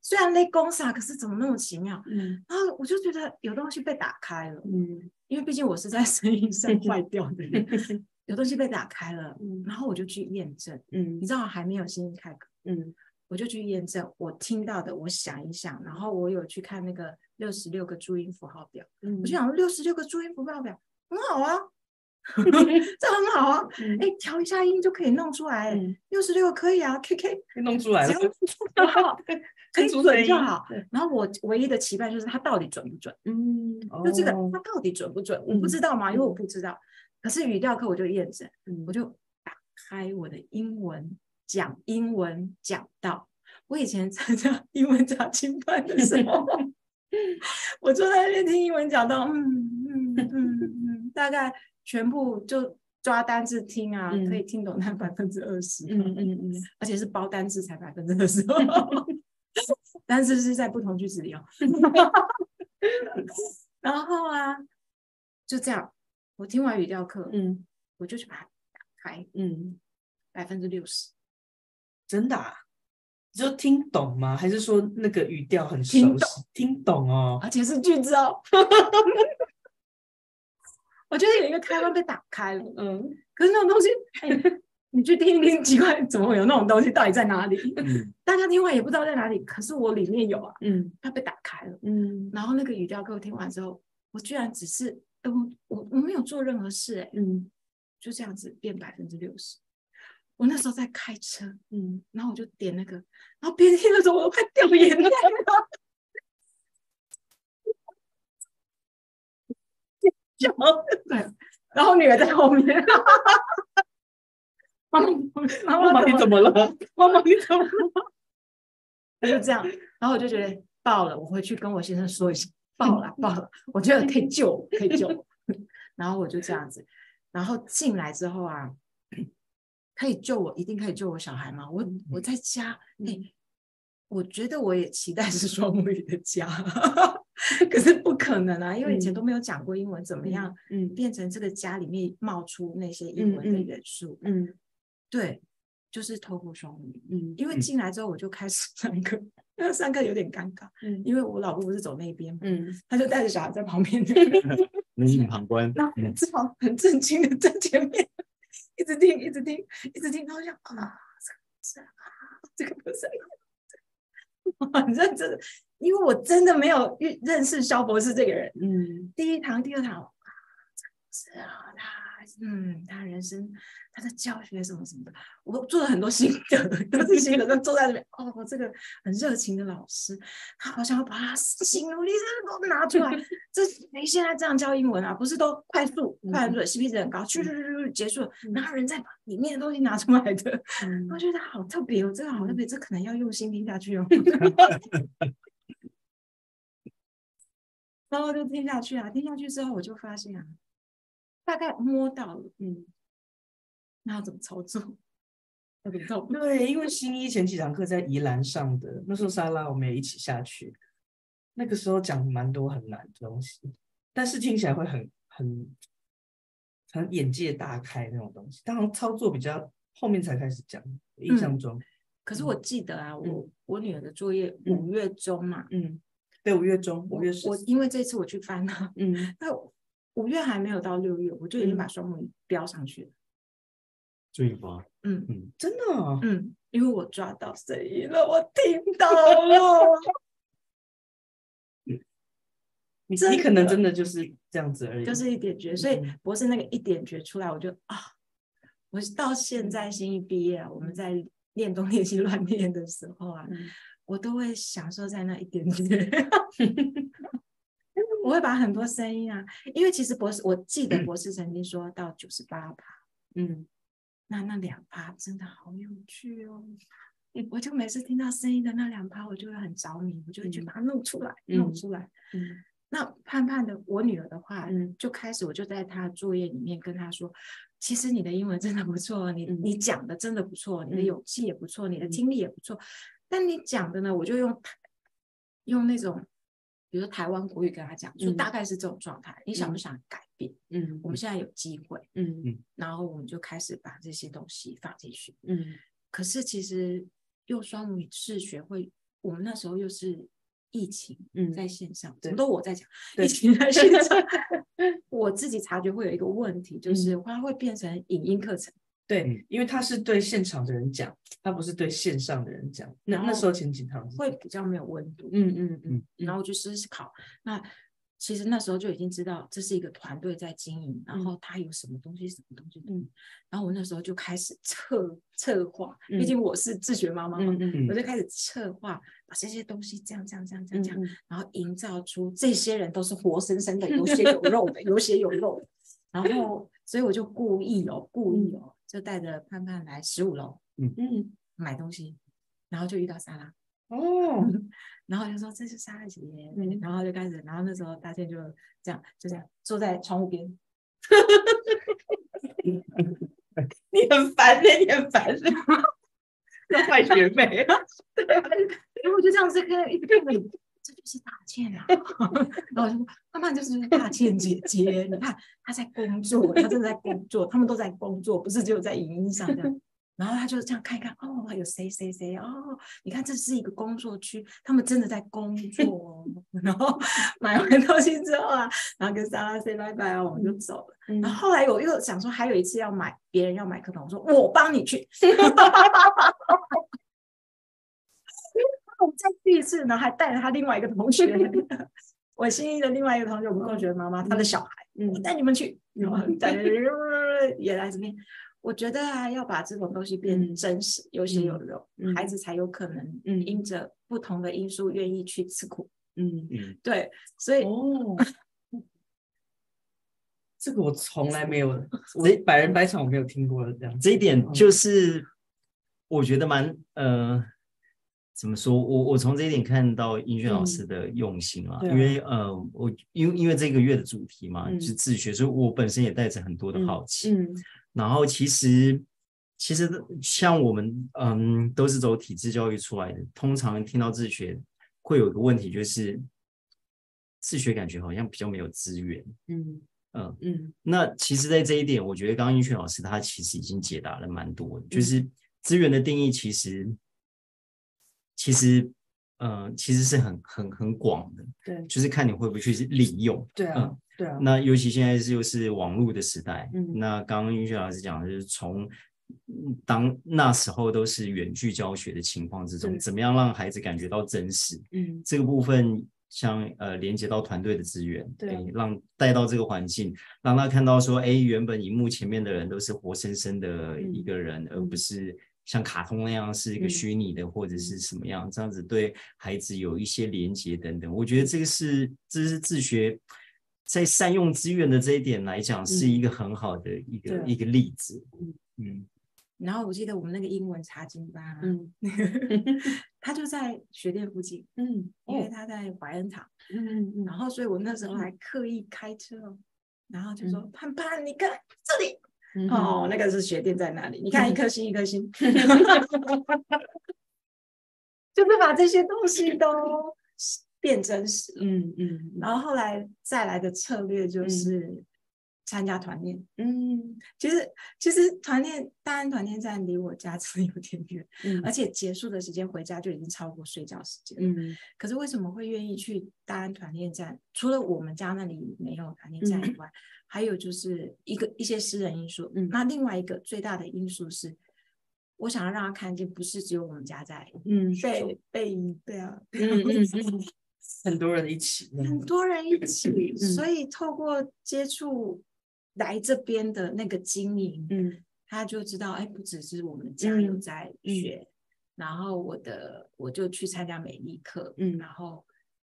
虽然在公傻，可是怎么那么奇妙？嗯然后我就觉得有东西被打开了。嗯因为毕竟我是在声音上 [laughs] 坏掉的人，[laughs] 有东西被打开了，嗯然后我就去验证。嗯你知道还没有声音开课，嗯我就去验证我听到的，我想一想，然后我有去看那个六十六个注音符号表，嗯我就想六十六个注音符号表很好啊，[laughs] 这很好啊，嗯哎，调一下音就可以弄出来，嗯六十六可以啊，K K 弄出来了 [laughs] 可以出声音准就好。然后我唯一的期盼就是它到底准不准。嗯，就这个哦它到底准不准，我不知道嘛，因为我不知道。可是语调课我就验证，嗯我就打开我的英文讲英文讲到，我以前参加英文讲经班的时候，[laughs] 我坐在那边听英文讲到，嗯嗯嗯嗯，大概全部就抓单字听啊，嗯。可以听懂那百分之二十，嗯嗯嗯。而且是包单字才百分之二十，[laughs] 但是是在不同句子里哦。[laughs] 然后啊，就这样，我听完语调课，嗯。我就去把它打开，嗯，百分之六十，真的啊，你就听懂吗？还是说那个语调很熟悉？听懂，听懂哦，而且是句子哦。[laughs] 我觉得有一个开关被打开了，嗯，可是那种东西，哎，你去听一听，奇怪，怎么会有那种东西？到底在哪里？嗯，大家听完也不知道在哪里，可是我里面有啊，嗯，它被打开了，嗯，然后那个语调给我听完之后，我居然只是，嗯，我我没有做任何事，哎，嗯，就这样子变百分之六十。我那时候在开车，嗯，然后我就点那个，然后边听的时候我都快掉眼泪了。对，然后女儿在后面，妈妈，妈妈，你怎么了？妈妈，你怎么了？就这样，然后我就觉得爆了，我回去跟我先生说一下，爆了，爆了，我觉得可以救，可以救。[laughs] 然后我就这样子，然后进来之后啊，可以救我，一定可以救我小孩吗？我我在家，哎，我觉得我也期待是双母语的家。[laughs] 可是不可能啊，因为以前都没有讲过英文，怎么样？嗯，变成这个家里面冒出那些英文的元素。嗯，对，就是透过双语。嗯，因为进来之后我就开始 [laughs] 上课，那上课有点尴尬。嗯，因为我老公不是走那边嘛，嗯，他就带着小孩在旁边，[laughs] 冷眼旁观，然后只好很震惊的在前面一直听，一直听，一直听，然后想啊，这个不是啊，这个不是，很 [laughs] 认真的。因为我真的没有认认识肖博士这个人，嗯，第一堂、第二堂，是啊，他，嗯，他人生，他的教学什么什么的，我做了很多心得，都是心得，都坐在那边，哦，这个很热情的老师，他好像要把他心努力都拿出来，[laughs] 这谁现在这样教英文啊？不是都快速、快速，CP 值很高，去去去去结束，然后人再把里面的东西拿出来的，[laughs] 我觉得好特别哦，这个好特别，这可能要用心听下去哦。[laughs] 然后就听下去啊，听下去之后，我就发现啊，大概摸到了，嗯，那要怎么操作？[laughs] 要怎么操作？对，因为新一前几堂课在宜兰上的，那时候莎拉我们也一起下去，那个时候讲蛮多很难的东西，但是听起来会很很很眼界大开那种东西。当然操作比较后面才开始讲，印象中。嗯、可是我记得啊，嗯、我我女儿的作业五月中嘛，嗯。嗯对，五月中，五月十。我因为这次我去翻了，嗯，那五月还没有到六月，我就已经把双母语标上去了。最吗，嗯嗯，真的，嗯，因为我抓到声音了，我听到了。[laughs] 你你可能真的就是这样子而已，就是一点绝。所以博士那个一点绝出来，我就啊，我到现在新一毕业，我们在练东练西乱练的时候啊。我都会享受在那一点点，我 [laughs] 会把很多声音啊，因为其实博士，我记得博士曾经说到九十八趴，嗯，那那两趴真的好有趣哦，我就每次听到声音的那两趴，我就会很着迷，我就会去把它弄出来，嗯、弄出来，嗯，那盼盼的我女儿的话，嗯，就开始我就在她作业里面跟她说，其实你的英文真的不错，你、嗯、你讲的真的不错，你的勇气也不错，你的听力也不错。但你讲的呢，我就用用那种，比如说台湾国语跟他讲，就大概是这种状态。嗯、你想不想改变？嗯，我们现在有机会，嗯嗯，然后我们就开始把这些东西放进去。嗯，可是其实用双母语是学会，我们那时候又是疫情，嗯，在线上，怎么都我在讲，疫情在线上，[laughs] 我自己察觉会有一个问题，就是它会变成影音课程。对，因为他是对现场的人讲，他不是对线上的人讲。那那时候前几堂会比较没有温度。嗯嗯嗯。然后我就试试考。那其实那时候就已经知道这是一个团队在经营，然后他有什么东西什么东西。嗯。然后我那时候就开始策策划，毕竟我是自学妈妈嘛，我就开始策划，把这些东西这样这样这样这样这样，然后营造出这些人都是活生生的，有血 [laughs] 有肉的，有血有肉。然后，所以我就故意哦，故意哦。就带着盼盼来十五楼，嗯。嗯，买东西，然后就遇到莎拉，哦，[laughs] 然后就说这是莎拉姐姐，嗯，然后就开始，然后那时候大家就这样，就这样坐在窗户边，[laughs] 你很烦的，你很烦的，坏学妹，对，然后我就这样子看，一直看着你。这就是大倩啊，[laughs] 然后我就说，他们就是大倩姐姐，你看她在工作，她正在工作，他们都在工作，不是只有在影音上这样。[laughs] 然后他就这样看一看，哦，有谁谁谁哦，你看这是一个工作区，他们真的在工作。[laughs] 然后买完东西之后啊，然后跟莎拉 say 拜拜啊，我们就走了。嗯、然后后来我又想说，还有一次要买别人要买课本，我说我帮你去。我再去一次，然后还带了他另外一个同学，[laughs] 我心仪的另外一个同学，我们同学妈妈，他的小孩，嗯，我带你们去，然后带 [laughs] 也来这边。我觉得啊，要把这种东西变真实，有血有肉，孩子才有可能，嗯，因着不同的因素愿意去吃苦，嗯。嗯，对，所以哦，[laughs] 这个我从来没有，我百人百场我没有听过的这样，这一点就是我觉得蛮呃。怎么说？我我从这一点看到英俊老师的用心啊，嗯、因为呃，我因为因为这个月的主题嘛，嗯、就是自学，所以我本身也带着很多的好奇。嗯，嗯然后其实其实像我们嗯，都是走体制教育出来的，通常听到自学会有一个问题，就是自学感觉好像比较没有资源。嗯嗯嗯。那其实，在这一点，我觉得刚刚英俊老师他其实已经解答了蛮多，就是资源的定义其实。其实，呃，其实是很很很广的，对，就是看你会不会去利用，对啊，嗯、对啊。那尤其现在是又是网络的时代，嗯，那刚刚英俊老师讲的就是从当那时候都是远距教学的情况之中，怎么样让孩子感觉到真实？嗯，这个部分像呃连接到团队的资源，对，让带到这个环境，让他看到说，哎，原本荧幕前面的人都是活生生的一个人，嗯、而不是。像卡通那样是一个虚拟的，或者是什么样，这样子对孩子有一些连接等等。我觉得这个是这是自学在善用资源的这一点来讲，是一个很好的一个一个例子。嗯，然后我记得我们那个英文查经班，嗯，[laughs] 他就在学店附近，嗯，因为他在怀恩堂，嗯嗯，然后所以我那时候还刻意开车，然后就说盼盼，你看这里。哦，那个是学店在哪里？你看一颗星一颗星 [laughs] [laughs] 就是把这些东西都变真实。嗯嗯，然后后来再来的策略就是参加团练。嗯，其实其实团练大安团练站离我家 [laughs] 真的有点远，嗯，而且结束的时间回家就已经超过睡觉时间。嗯，可是为什么会愿意去大安团练站？除了我们家那里没有团练站以外。还有就是一个一些私人因素，嗯，那另外一个最大的因素是，我想要让他看见，不是只有我们家在，嗯，被被对啊，嗯嗯嗯，很多人一起，很多人一起，所以透过接触来这边的那个经营，嗯，他就知道，哎，不只是我们家有在学，然后我的我就去参加美丽课，嗯，然后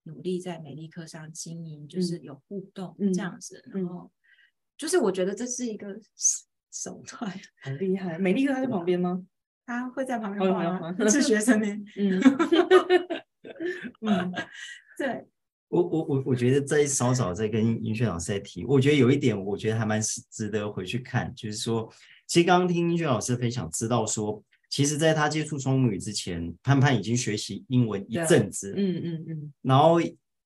努力在美丽课上经营，就是有互动这样子，然后。就是我觉得这是一个手段，很厉害。美丽哥在旁边吗？[laughs] 他会在旁边吗？是学生呢。嗯 [laughs] 嗯，[laughs] 对。我我我我觉得在稍早在跟英俊老师在提，我觉得有一点，我觉得还蛮值得回去看，就是说，其实刚刚听英俊老师分享，知道说，其实在他接触双母语之前，潘潘已经学习英文一阵子。嗯嗯嗯，然后。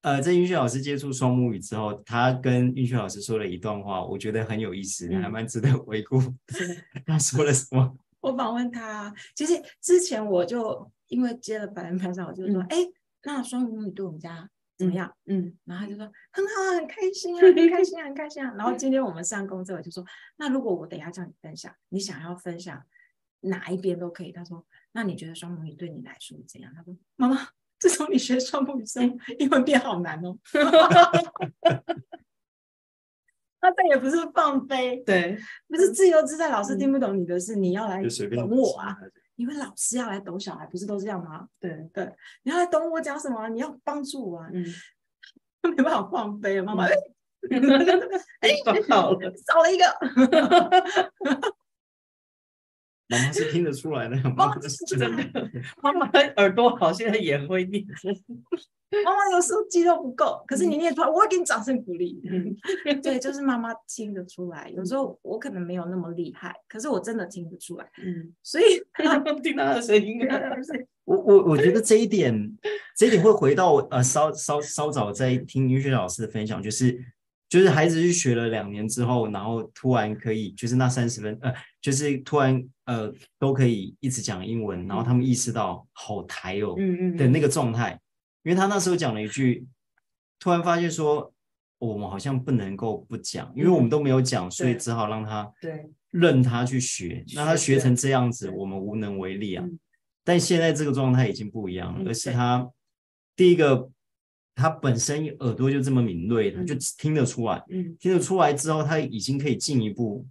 呃，在英俊老师接触双母语之后，他跟英俊老师说了一段话，我觉得很有意思，嗯、还蛮值得回顾。[laughs] 是他说了什么？[laughs] 我访问他，其实之前我就因为接了百人班上，我就说，哎、嗯，那双母语对我们家怎么样？嗯，嗯然后他就说很好，很开心啊，[laughs] 很开心啊，很开心啊。然后今天我们上工之后就说，那如果我等一下叫你分享，你想要分享哪一边都可以。他说，那你觉得双母语对你来说怎样？他说，妈妈。自从你学双母语生，英文变好难哦。[laughs] 他再也不是放飞，对，不是自由自在。老师听不懂你的事，你要来懂我啊。因为老师要来懂小孩，不是都这样吗？对对，你要来懂我讲什么，你要帮助我啊。嗯，[laughs] 没办法放飞了，妈妈。[laughs] [laughs] 哎，好了，少了一个。妈妈是听得出来的，妈妈是真的。妈妈耳朵好，现在也会念。[laughs] 妈妈有时候肌肉不够，可是你念出来，我会给你掌声鼓励。嗯，[laughs] 对，就是妈妈听得出来。有时候我可能没有那么厉害，可是我真的听得出来。嗯，所以 [laughs] 听到他的声音。我我我觉得这一点，这一点会回到呃稍稍稍早在听英俊老师的分享，就是。就是孩子去学了两年之后，然后突然可以，就是那三十分，呃，就是突然呃都可以一直讲英文，然后他们意识到好台哦的那个状态，嗯嗯嗯、因为他那时候讲了一句，突然发现说我们好像不能够不讲，因为我们都没有讲，所以只好让他对任他去学，学那他学成这样子，我们无能为力啊。嗯、但现在这个状态已经不一样了，嗯、而是他第一个。他本身耳朵就这么敏锐，他就听得出来。嗯，听得出来之后，他已经可以进一步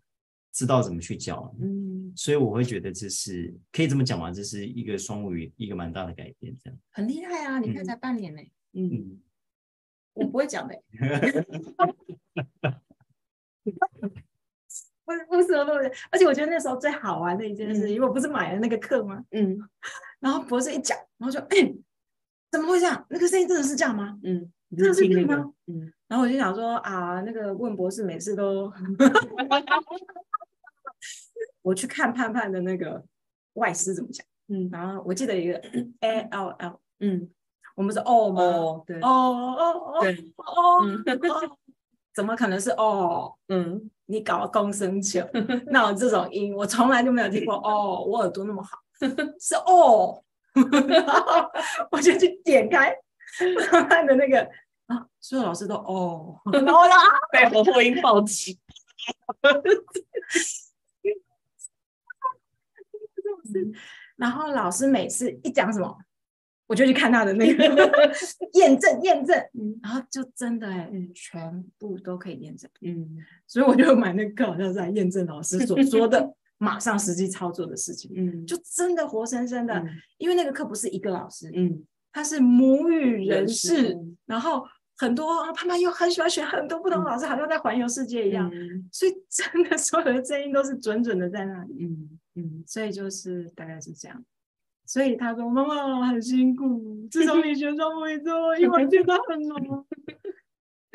知道怎么去教。嗯，所以我会觉得这是可以这么讲嘛，这是一个双母语一个蛮大的改变，这样很厉害啊！你看才半年呢，嗯，嗯我不会讲的，不是不是不是，而且我觉得那时候最好玩的一件事，因为我不是买了那个课吗？嗯，[laughs] 然后博士一讲，然后就哎。怎么会这样？那个声音真的是这样吗？嗯，真的是这样吗？嗯，然后我就想说啊，那个问博士每次都，[laughs] 我去看盼盼的那个外师怎么讲，嗯，然后我记得一个 [clears throat] A L L，嗯，我们是哦吗？哦，对，哦哦哦，对，哦，怎么可能是哦？嗯，你搞共生球，那我这种音，我从来就没有听过。哦，我耳朵那么好，[laughs] 是哦。[laughs] 我就去点开盼盼的那个啊，所有老师都哦，[laughs] 然后呀，背后破音暴击。然后老师每次一讲什么，我就去看他的那个 [laughs] 验证验证，然后就真的哎，全部都可以验证。嗯，所以我就买那个，好像是来验证老师所说的。[laughs] 马上实际操作的事情，嗯，就真的活生生的，嗯、因为那个课不是一个老师，嗯，他是母语人士，人然后很多他们又很喜欢选很多不同的老师，嗯、好像在环游世界一样，嗯、所以真的所有的声音都是准准的在那里，嗯嗯，所以就是大概是这样，所以他说妈妈很辛苦，自从你学双母语之后，英文变得很难，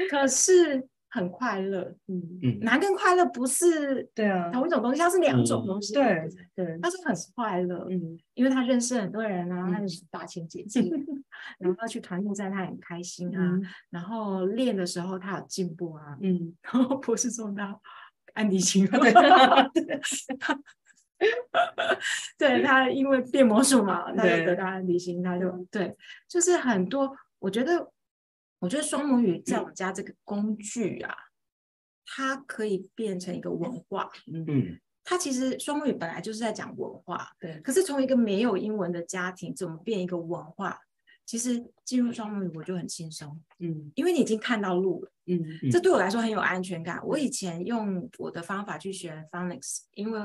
可是。很快乐，嗯嗯，难跟快乐不是对啊同一种东西，它是两种东西，对对，它是很快乐，嗯，因为他认识很多人啊，他认识大千姐姐，[laughs] 然后去团练赛他很开心啊，然后练的时候他有进步啊，嗯，然后不是送到安迪星，对，[laughs] [laughs] 对他因为变魔术嘛，他就得到安迪星，他就对，就是很多，我觉得。我觉得双母语在我们家这个工具啊，它可以变成一个文化。嗯，它其实双母语本来就是在讲文化。对。可是从一个没有英文的家庭，怎么变一个文化？其实进入双母语我就很轻松。嗯，因为你已经看到路了。嗯，这对我来说很有安全感。我以前用我的方法去学 phonics，因为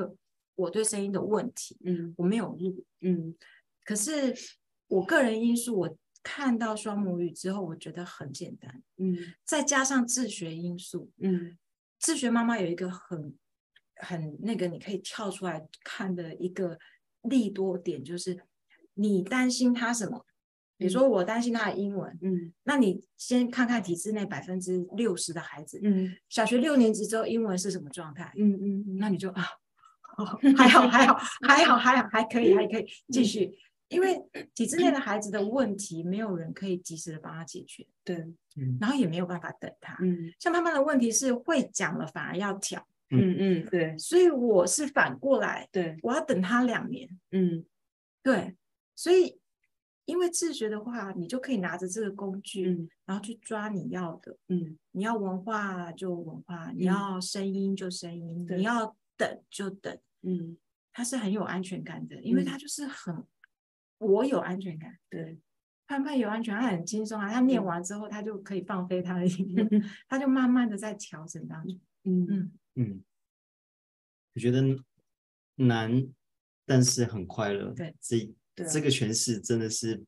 我对声音的问题，嗯，我没有录。嗯，可是我个人因素，我。看到双母语之后，我觉得很简单，嗯，再加上自学因素，嗯，自学妈妈有一个很很那个你可以跳出来看的一个利多点，就是你担心他什么？比如说我担心他的英文，嗯，那你先看看体制内百分之六十的孩子，嗯，小学六年级之后英文是什么状态？嗯嗯，那你就啊，[laughs] 还好 [laughs] 还好还好还好还可以还可以继续。因为 [clears throat] 体制内的孩子的问题，没有人可以及时的帮他解决，对，然后也没有办法等他，嗯，像他们的问题是会讲了反而要挑，嗯嗯，对，所以我是反过来，对，我要等他两年，嗯，对，所以因为自学的话，你就可以拿着这个工具，嗯，然后去抓你要的，嗯，你要文化就文化，你要声音就声音，你要等就等，嗯，他是很有安全感的，因为他就是很。我有安全感，对，盼盼有安全感，他很轻松啊。他念完之后，他就可以放飞他的音乐，嗯、他就慢慢的在调整当中。嗯嗯嗯，我觉得难，但是很快乐。对，这这个诠释真的是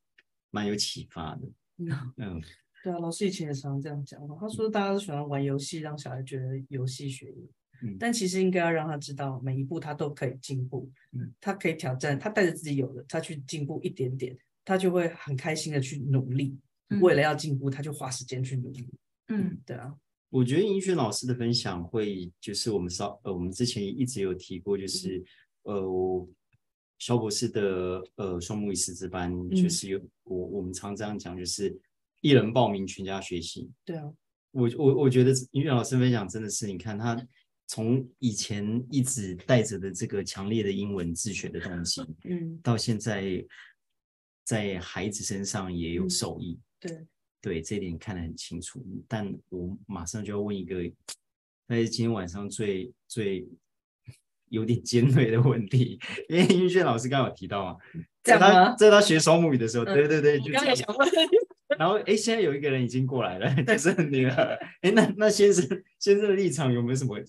蛮有启发的。嗯 [laughs] 嗯，对啊，老师以前也常常这样讲，他说大家都喜欢玩游戏，让小孩觉得游戏学习。但其实应该要让他知道，每一步他都可以进步，嗯，他可以挑战，他带着自己有的，他去进步一点点，他就会很开心的去努力。嗯、为了要进步，他就花时间去努力。嗯，对啊。我觉得盈萱老师的分享会，就是我们稍呃，我们之前一直有提过，就是、嗯、呃，肖博士的呃双目一师资班，就是有、嗯、我我们常这样讲，就是一人报名，全家学习。对啊，我我我觉得盈萱老师分享真的是，你看他。从以前一直带着的这个强烈的英文自学的东西，[laughs] 嗯，到现在在孩子身上也有受益。对对，这点看得很清楚。但我马上就要问一个，那是今天晚上最最有点尖锐的问题，因为英俊老师刚刚有提到嘛，在他在他学双母语的时候，对对对，就这样。然后哎，现在有一个人已经过来了，[laughs] 但是你了。哎，那那先生先生的立场有没有什么？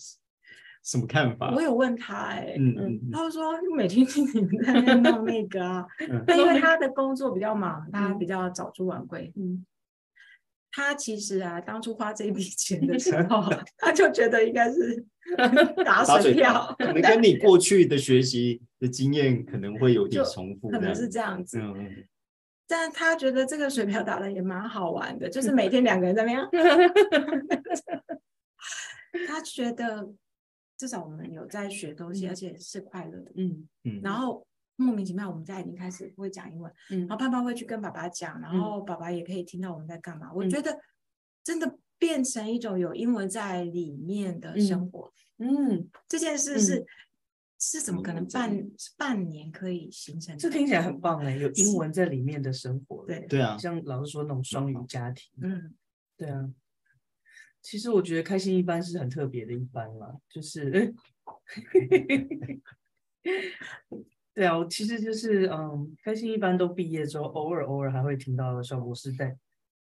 什么看法？我有问他哎、欸，嗯嗯，他就说每天听你们在那弄那个啊，那、嗯、因为他的工作比较忙，他比较早出晚归，嗯，他其实啊，当初花这笔钱的时 [laughs] 候，他就觉得应该是 [laughs] 打水漂，可能跟你过去的学习的经验可能会有点重复，可能是这样。子，嗯嗯，但他觉得这个水漂打的也蛮好玩的，就是 [laughs] 每天两个人在那边，他觉得。至少我们有在学东西，而且是快乐的。嗯嗯。然后莫名其妙，我们家已经开始会讲英文。嗯。然后爸爸会去跟爸爸讲，然后爸爸也可以听到我们在干嘛。我觉得真的变成一种有英文在里面的生活。嗯。这件事是是怎么可能半半年可以形成？这听起来很棒哎，有英文在里面的生活。对对啊，像老师说那种双语家庭。嗯，对啊。其实我觉得开心一班是很特别的一班啦，就是，[laughs] 对啊，我其实就是嗯，开心一班都毕业之后，偶尔偶尔还会听到小博士在，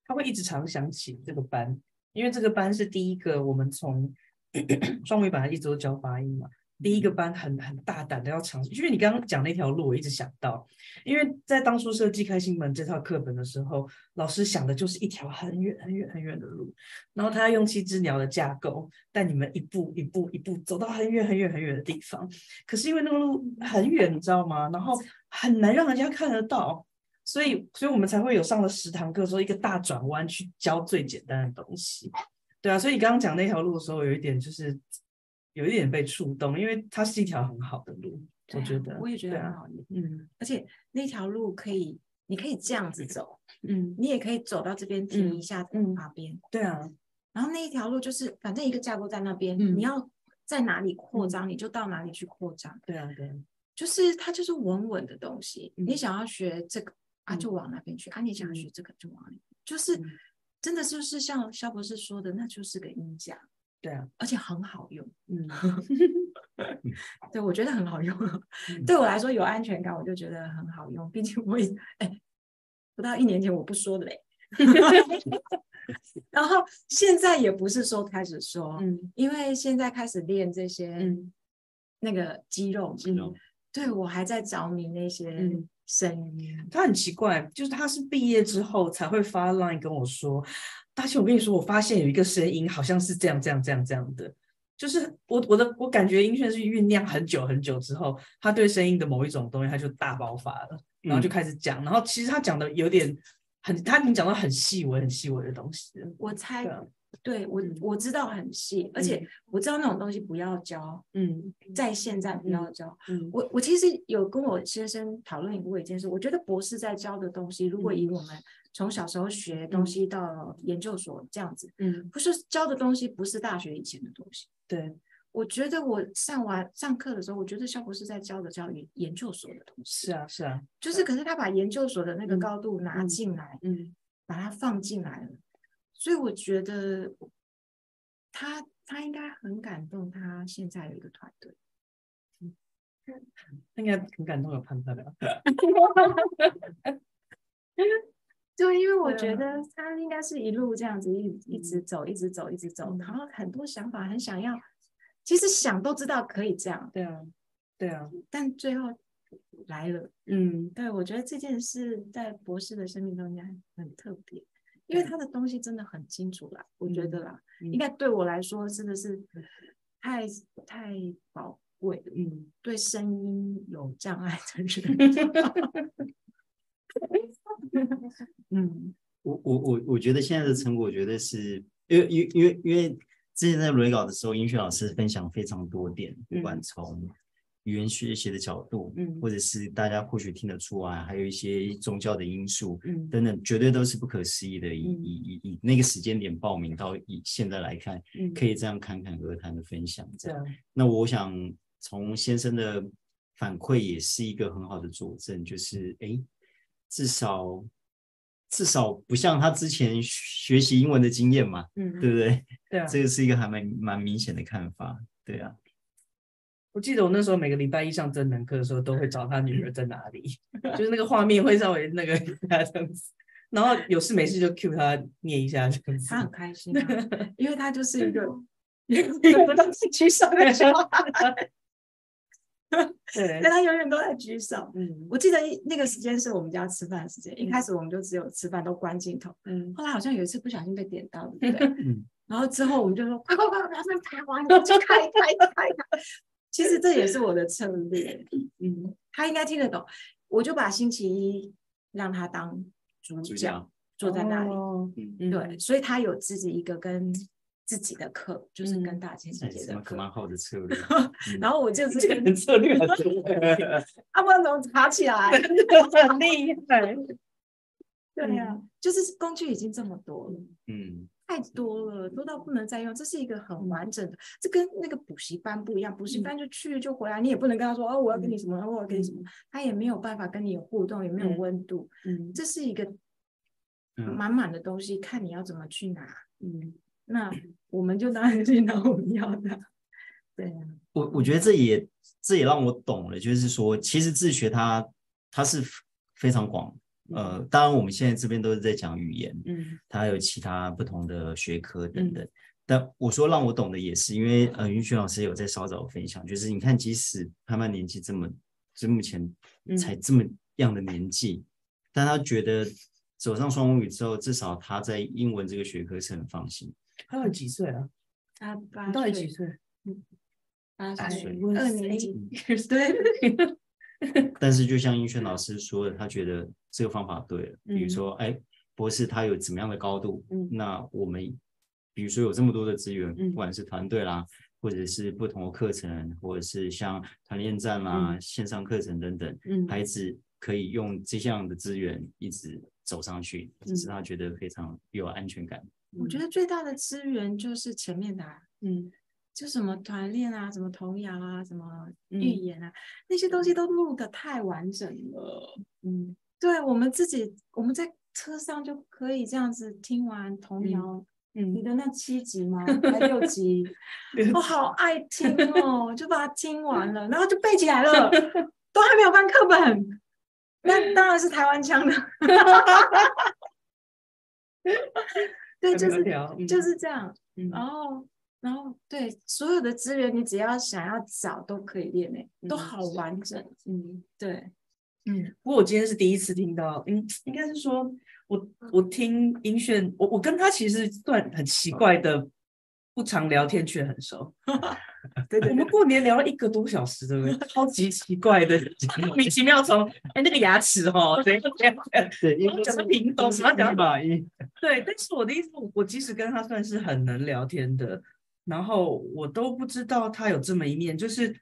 他会一直常想起这个班，因为这个班是第一个我们从 [coughs] 双语班一直都教发音嘛。第一个班很很大胆的要尝试，因为你刚刚讲那条路，我一直想到，因为在当初设计开心门这套课本的时候，老师想的就是一条很远很远很远的路，然后他要用七只鸟的架构带你们一步一步一步走到很远很远很远的地方，可是因为那个路很远，你知道吗？然后很难让人家看得到，所以所以我们才会有上了十堂课，之后一个大转弯去教最简单的东西，对啊，所以你刚刚讲那条路的时候，有一点就是。有一点被触动，因为它是一条很好的路，啊、我觉得，我也觉得很好，啊、嗯，而且那条路可以，你可以这样子走，嗯，你也可以走到这边停一下，嗯。旁边，嗯，对啊，然后那一条路就是，反正一个架构在那边，嗯，你要在哪里扩张，嗯，你就到哪里去扩张，对啊，对啊，就是它就是稳稳的东西，嗯，你想要学这个啊，就往那边去，嗯，啊，你想要学这个就往那边，就是真的就是像肖博士说的，那就是个音架。对啊，而且很好用，嗯，[laughs] 对，我觉得很好用，嗯、对我来说有安全感，我就觉得很好用。毕竟我也，哎，不到一年前我不说的嘞，[laughs] 然后现在也不是说开始说，嗯，因为现在开始练这些，嗯，那个肌肉，肌肉，对我还在着迷那些声音。他很奇怪，就是他是毕业之后才会发 line 跟我说。大庆，我跟你说，我发现有一个声音，好像是这样、这样、这样、这样的，就是我、我的、我感觉音炫是酝酿很久很久之后，他对声音的某一种东西，他就大爆发了，然后就开始讲，嗯、然后其实他讲的有点很，他已经讲到很细微、很细微的东西。我猜，对，对我我知道很细，而且我知道那种东西不要教，嗯，在现在不要教。嗯，我我其实有跟我先生讨论过一件事，我觉得博士在教的东西，如果以我们。从小时候学东西到研究所这样子，嗯，不是教的东西不是大学以前的东西。对，我觉得我上完上课的时候，我觉得肖博士在教的教研研究所的东西。是啊，是啊，就是可是他把研究所的那个高度拿进来，嗯，嗯，把它放进来了，所以我觉得他他应该很感动，他现在有一个团队，嗯，应该很感动有潘特的。[laughs] 对，因为我觉得他应该是一路这样子一一直走，一直走，一直走，然后很多想法，很想要，其实想都知道可以这样，对啊，对啊，但最后来了，嗯，对，我觉得这件事在博士的生命中应该很特别，因为他的东西真的很清楚啦，我觉得啦，应该对我来说真的是太太宝贵，嗯，对声音有障碍的人。[laughs] [laughs] 嗯，我我我我觉得现在的成果，我觉得是因为因为因为因为之前在轮稿的时候，英炫老师分享非常多点，不管从语言学习的角度，嗯。或者是大家或许听得出来，还有一些宗教的因素，嗯。等等，绝对都是不可思议的。以嗯。以以以那个时间点报名到以现在来看，嗯。可以这样侃侃而谈的分享，这样。这样。那我想从先生的反馈也是一个很好的佐证，就是哎，至少至少不像他之前学习英文的经验嘛，嗯对不对？对啊，这个是一个还蛮蛮明显的看法，对啊。我记得我那时候每个礼拜一上真人课的时候，都会找他女儿在哪里，[laughs] 就是那个画面会稍微那个他这样子，然后有事没事就 cue 他念一下这样子。他很开心、啊，[laughs] 因为他就是一个 [laughs] 永远都是举手的小孩，[laughs] 对但，他永远都在举手。嗯我记得那个时间是我们家吃饭的时间，一开始我们就只有吃饭都关镜头，嗯后来好像有一次不小心被点到，对不对？[laughs] 嗯然后之后我们就说快快快，不要再台湾，就开开开开。其实这也是我的策略，[laughs] 嗯他应该听得懂。我就把星期一让他当主主角角，坐在那里。哦嗯，嗯对，所以他有自己一个跟自己的课，就是嗯跟大千姐哎姐的课。什么可蛮好的策略。然后我就是策略很多，[laughs] 啊，不然怎么爬起来？[laughs] 很厉害。对呀、就是工具已经这么多了，嗯太多了，多到不能再用。这是一个很完整的，这跟那个补习班不一样。补习班就去就回来，你也不能跟他说哦，我要跟你什么，我要跟你什么，他也没有办法跟你有互动，也没有温度。嗯这是一个嗯满满的东西，看你要怎么去拿。嗯那我们就当然去拿我们要的。对啊，我我觉得这也这也让我懂了，就是说，其实自学它它是非常广。呃，当然我们现在这边都是在讲语言，嗯它还有其他不同的学科等等。但我说让我懂的也是因为呃，云雪老师有在稍早分享，就是你看，即使潘潘年纪这么，就目前才这么样的年纪，但他觉得走上双母语之后，至少他在英文这个学科是很放心。他有几岁啊？他八你到底几岁？八岁，岁二年级。[laughs] 对，[laughs] 但是就像英轩老师说的，他觉得这个方法对了。嗯比如说，哎，博士他有怎么样的高度，嗯那我们比如说有这么多的资源，嗯不管是团队啦，或者是不同的课程，或者是像团练站啦、嗯线上课程等等，嗯孩子可以用这项的资源一直走上去，只是他觉得非常有安全感。我觉得最大的资源就是前面的、啊，嗯就什么团练啊，什么童谣啊，什么嗯寓言啊，那些东西都录的太完整了。嗯对我们自己，我们在车上就可以这样子听完童谣。你嗯，的那七集吗？还六 [laughs] 集？我好爱听哦，就把它听完了，然后就背起来了，[laughs] 都还没有翻课本。那当然是台湾腔的。[laughs] 对，就是是就是这样。嗯然后，然后对所有的资源，你只要想要找都可以练诶，都嗯好完整。嗯。对，嗯，不过我今天是第一次听到，嗯，应该是说我我听音炫，我我跟他其实算很奇怪的，不常聊天却很熟。[laughs] 对对我们过年聊了一个多小时，对不对？超级奇怪的，[laughs] 莫名其妙从哎那个牙齿哦，对 [laughs] 对，因为讲平东什么讲吧，因对，但是我的意思，我即使跟他算是很能聊天的，然后我都不知道他有这么一面，就是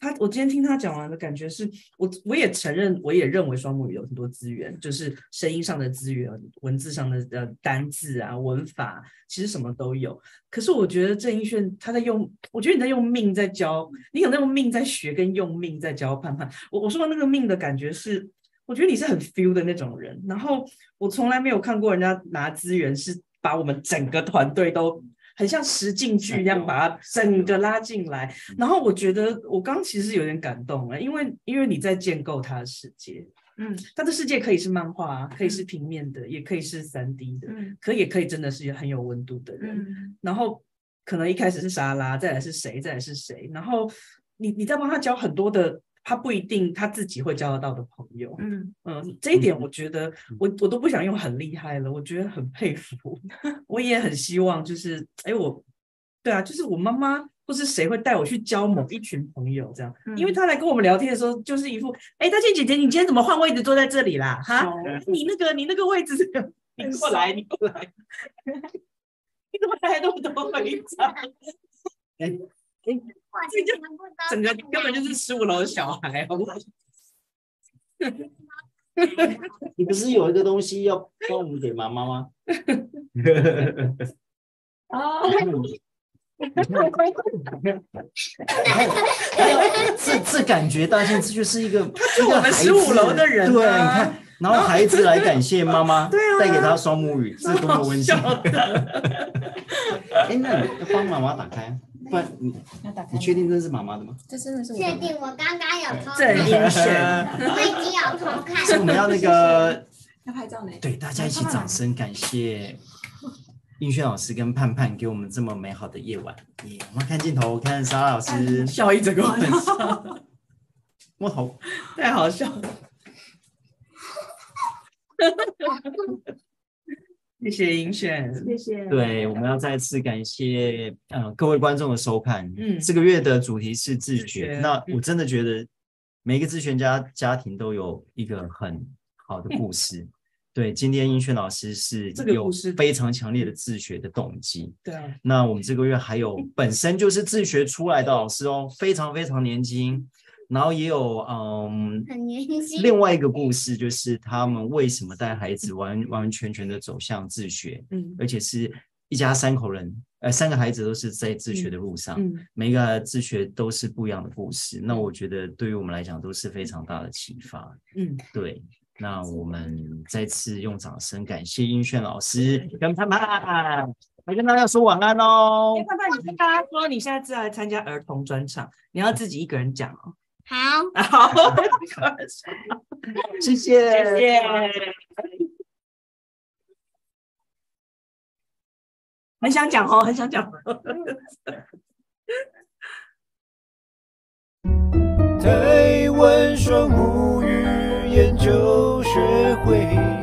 他，我今天听他讲完的感觉是，我我也承认，我也认为双母语有很多资源，就是声音上的资源、文字上的呃单字啊、文法，其实什么都有。可是我觉得郑英炫他在用，我觉得你在用命在教，你有那种命在学，跟用命在教盼盼。我我说的那个命的感觉是，我觉得你是很 feel 的那种人，然后我从来没有看过人家拿资源是把我们整个团队都很像实境剧一样把它整个拉进来，然后我觉得我刚其实有点感动了，因为因为你在建构他的世界，嗯。他的世界可以是漫画，可以是平面的，也可以是三 D 的，嗯。可也可以真的是很有温度的人。嗯。然后可能一开始是沙拉，再来是谁，再来是谁，然后你你在帮他教很多的，他不一定他自己会交得到的朋友。嗯嗯，这一点我觉得我我都不想用很厉害了，我觉得很佩服。[laughs] 我也很希望就是，哎，我对啊，就是我妈妈或是谁会带我去交某一群朋友这样，嗯因为他来跟我们聊天的时候，就是一副，哎，大倩姐姐，你今天怎么换位置坐在这里啦？哈，熟你那个你那个位置，[laughs] 你过来，你过来。你怎么带那么多徽章？哎，整个根本就是十五楼的小孩，好不好？[laughs] 你不是有一个东西要帮我们给妈妈吗？啊！[laughs] 这这感觉，大家这就是一个，是我们十五楼的人、啊，对，你看，然后孩子来感谢妈妈，对啊，带给他双母语，这多么温馨！[laughs] 哎，那你要帮妈妈打开。不然你你确定这是妈妈的吗？这真的是我确定，我刚刚有偷看。郑英炫，我已经有偷看。所以我们要那个 [laughs] 要拍照呢。对，大家一起掌声感谢英轩老师跟盼盼给我们这么美好的夜晚。耶、我们看镜头，看沙拉老师笑一整个晚上，[laughs] 摸头，太好笑了。[laughs] 谢谢英炫，谢谢。对，我们要再次感谢呃各位观众的收看。嗯，这个月的主题是自学。那我真的觉得每一个自学家家庭都有一个很好的故事。[laughs] 嗯、对，今天英炫老师是有非常强烈的自学的动机。对啊。那我们这个月还有本身就是自学出来的老师哦，非常非常年轻。然后也有嗯，很年轻。另外一个故事就是他们为什么带孩子完完完全全的走向自学，嗯，而且是一家三口人，呃，三个孩子都是在自学的路上，嗯，每一个自学都是不一样的故事。那我觉得对于我们来讲都是非常大的启发，嗯，对。那我们再次用掌声感谢英炫老师跟盼盼，来跟大家说晚安哦。盼盼，你跟大家说你现在是来参加儿童专场，你要自己一个人讲哦。好。[laughs] 好 [laughs] 谢谢。谢谢。很想讲哦很想讲。台湾双母语研究学会。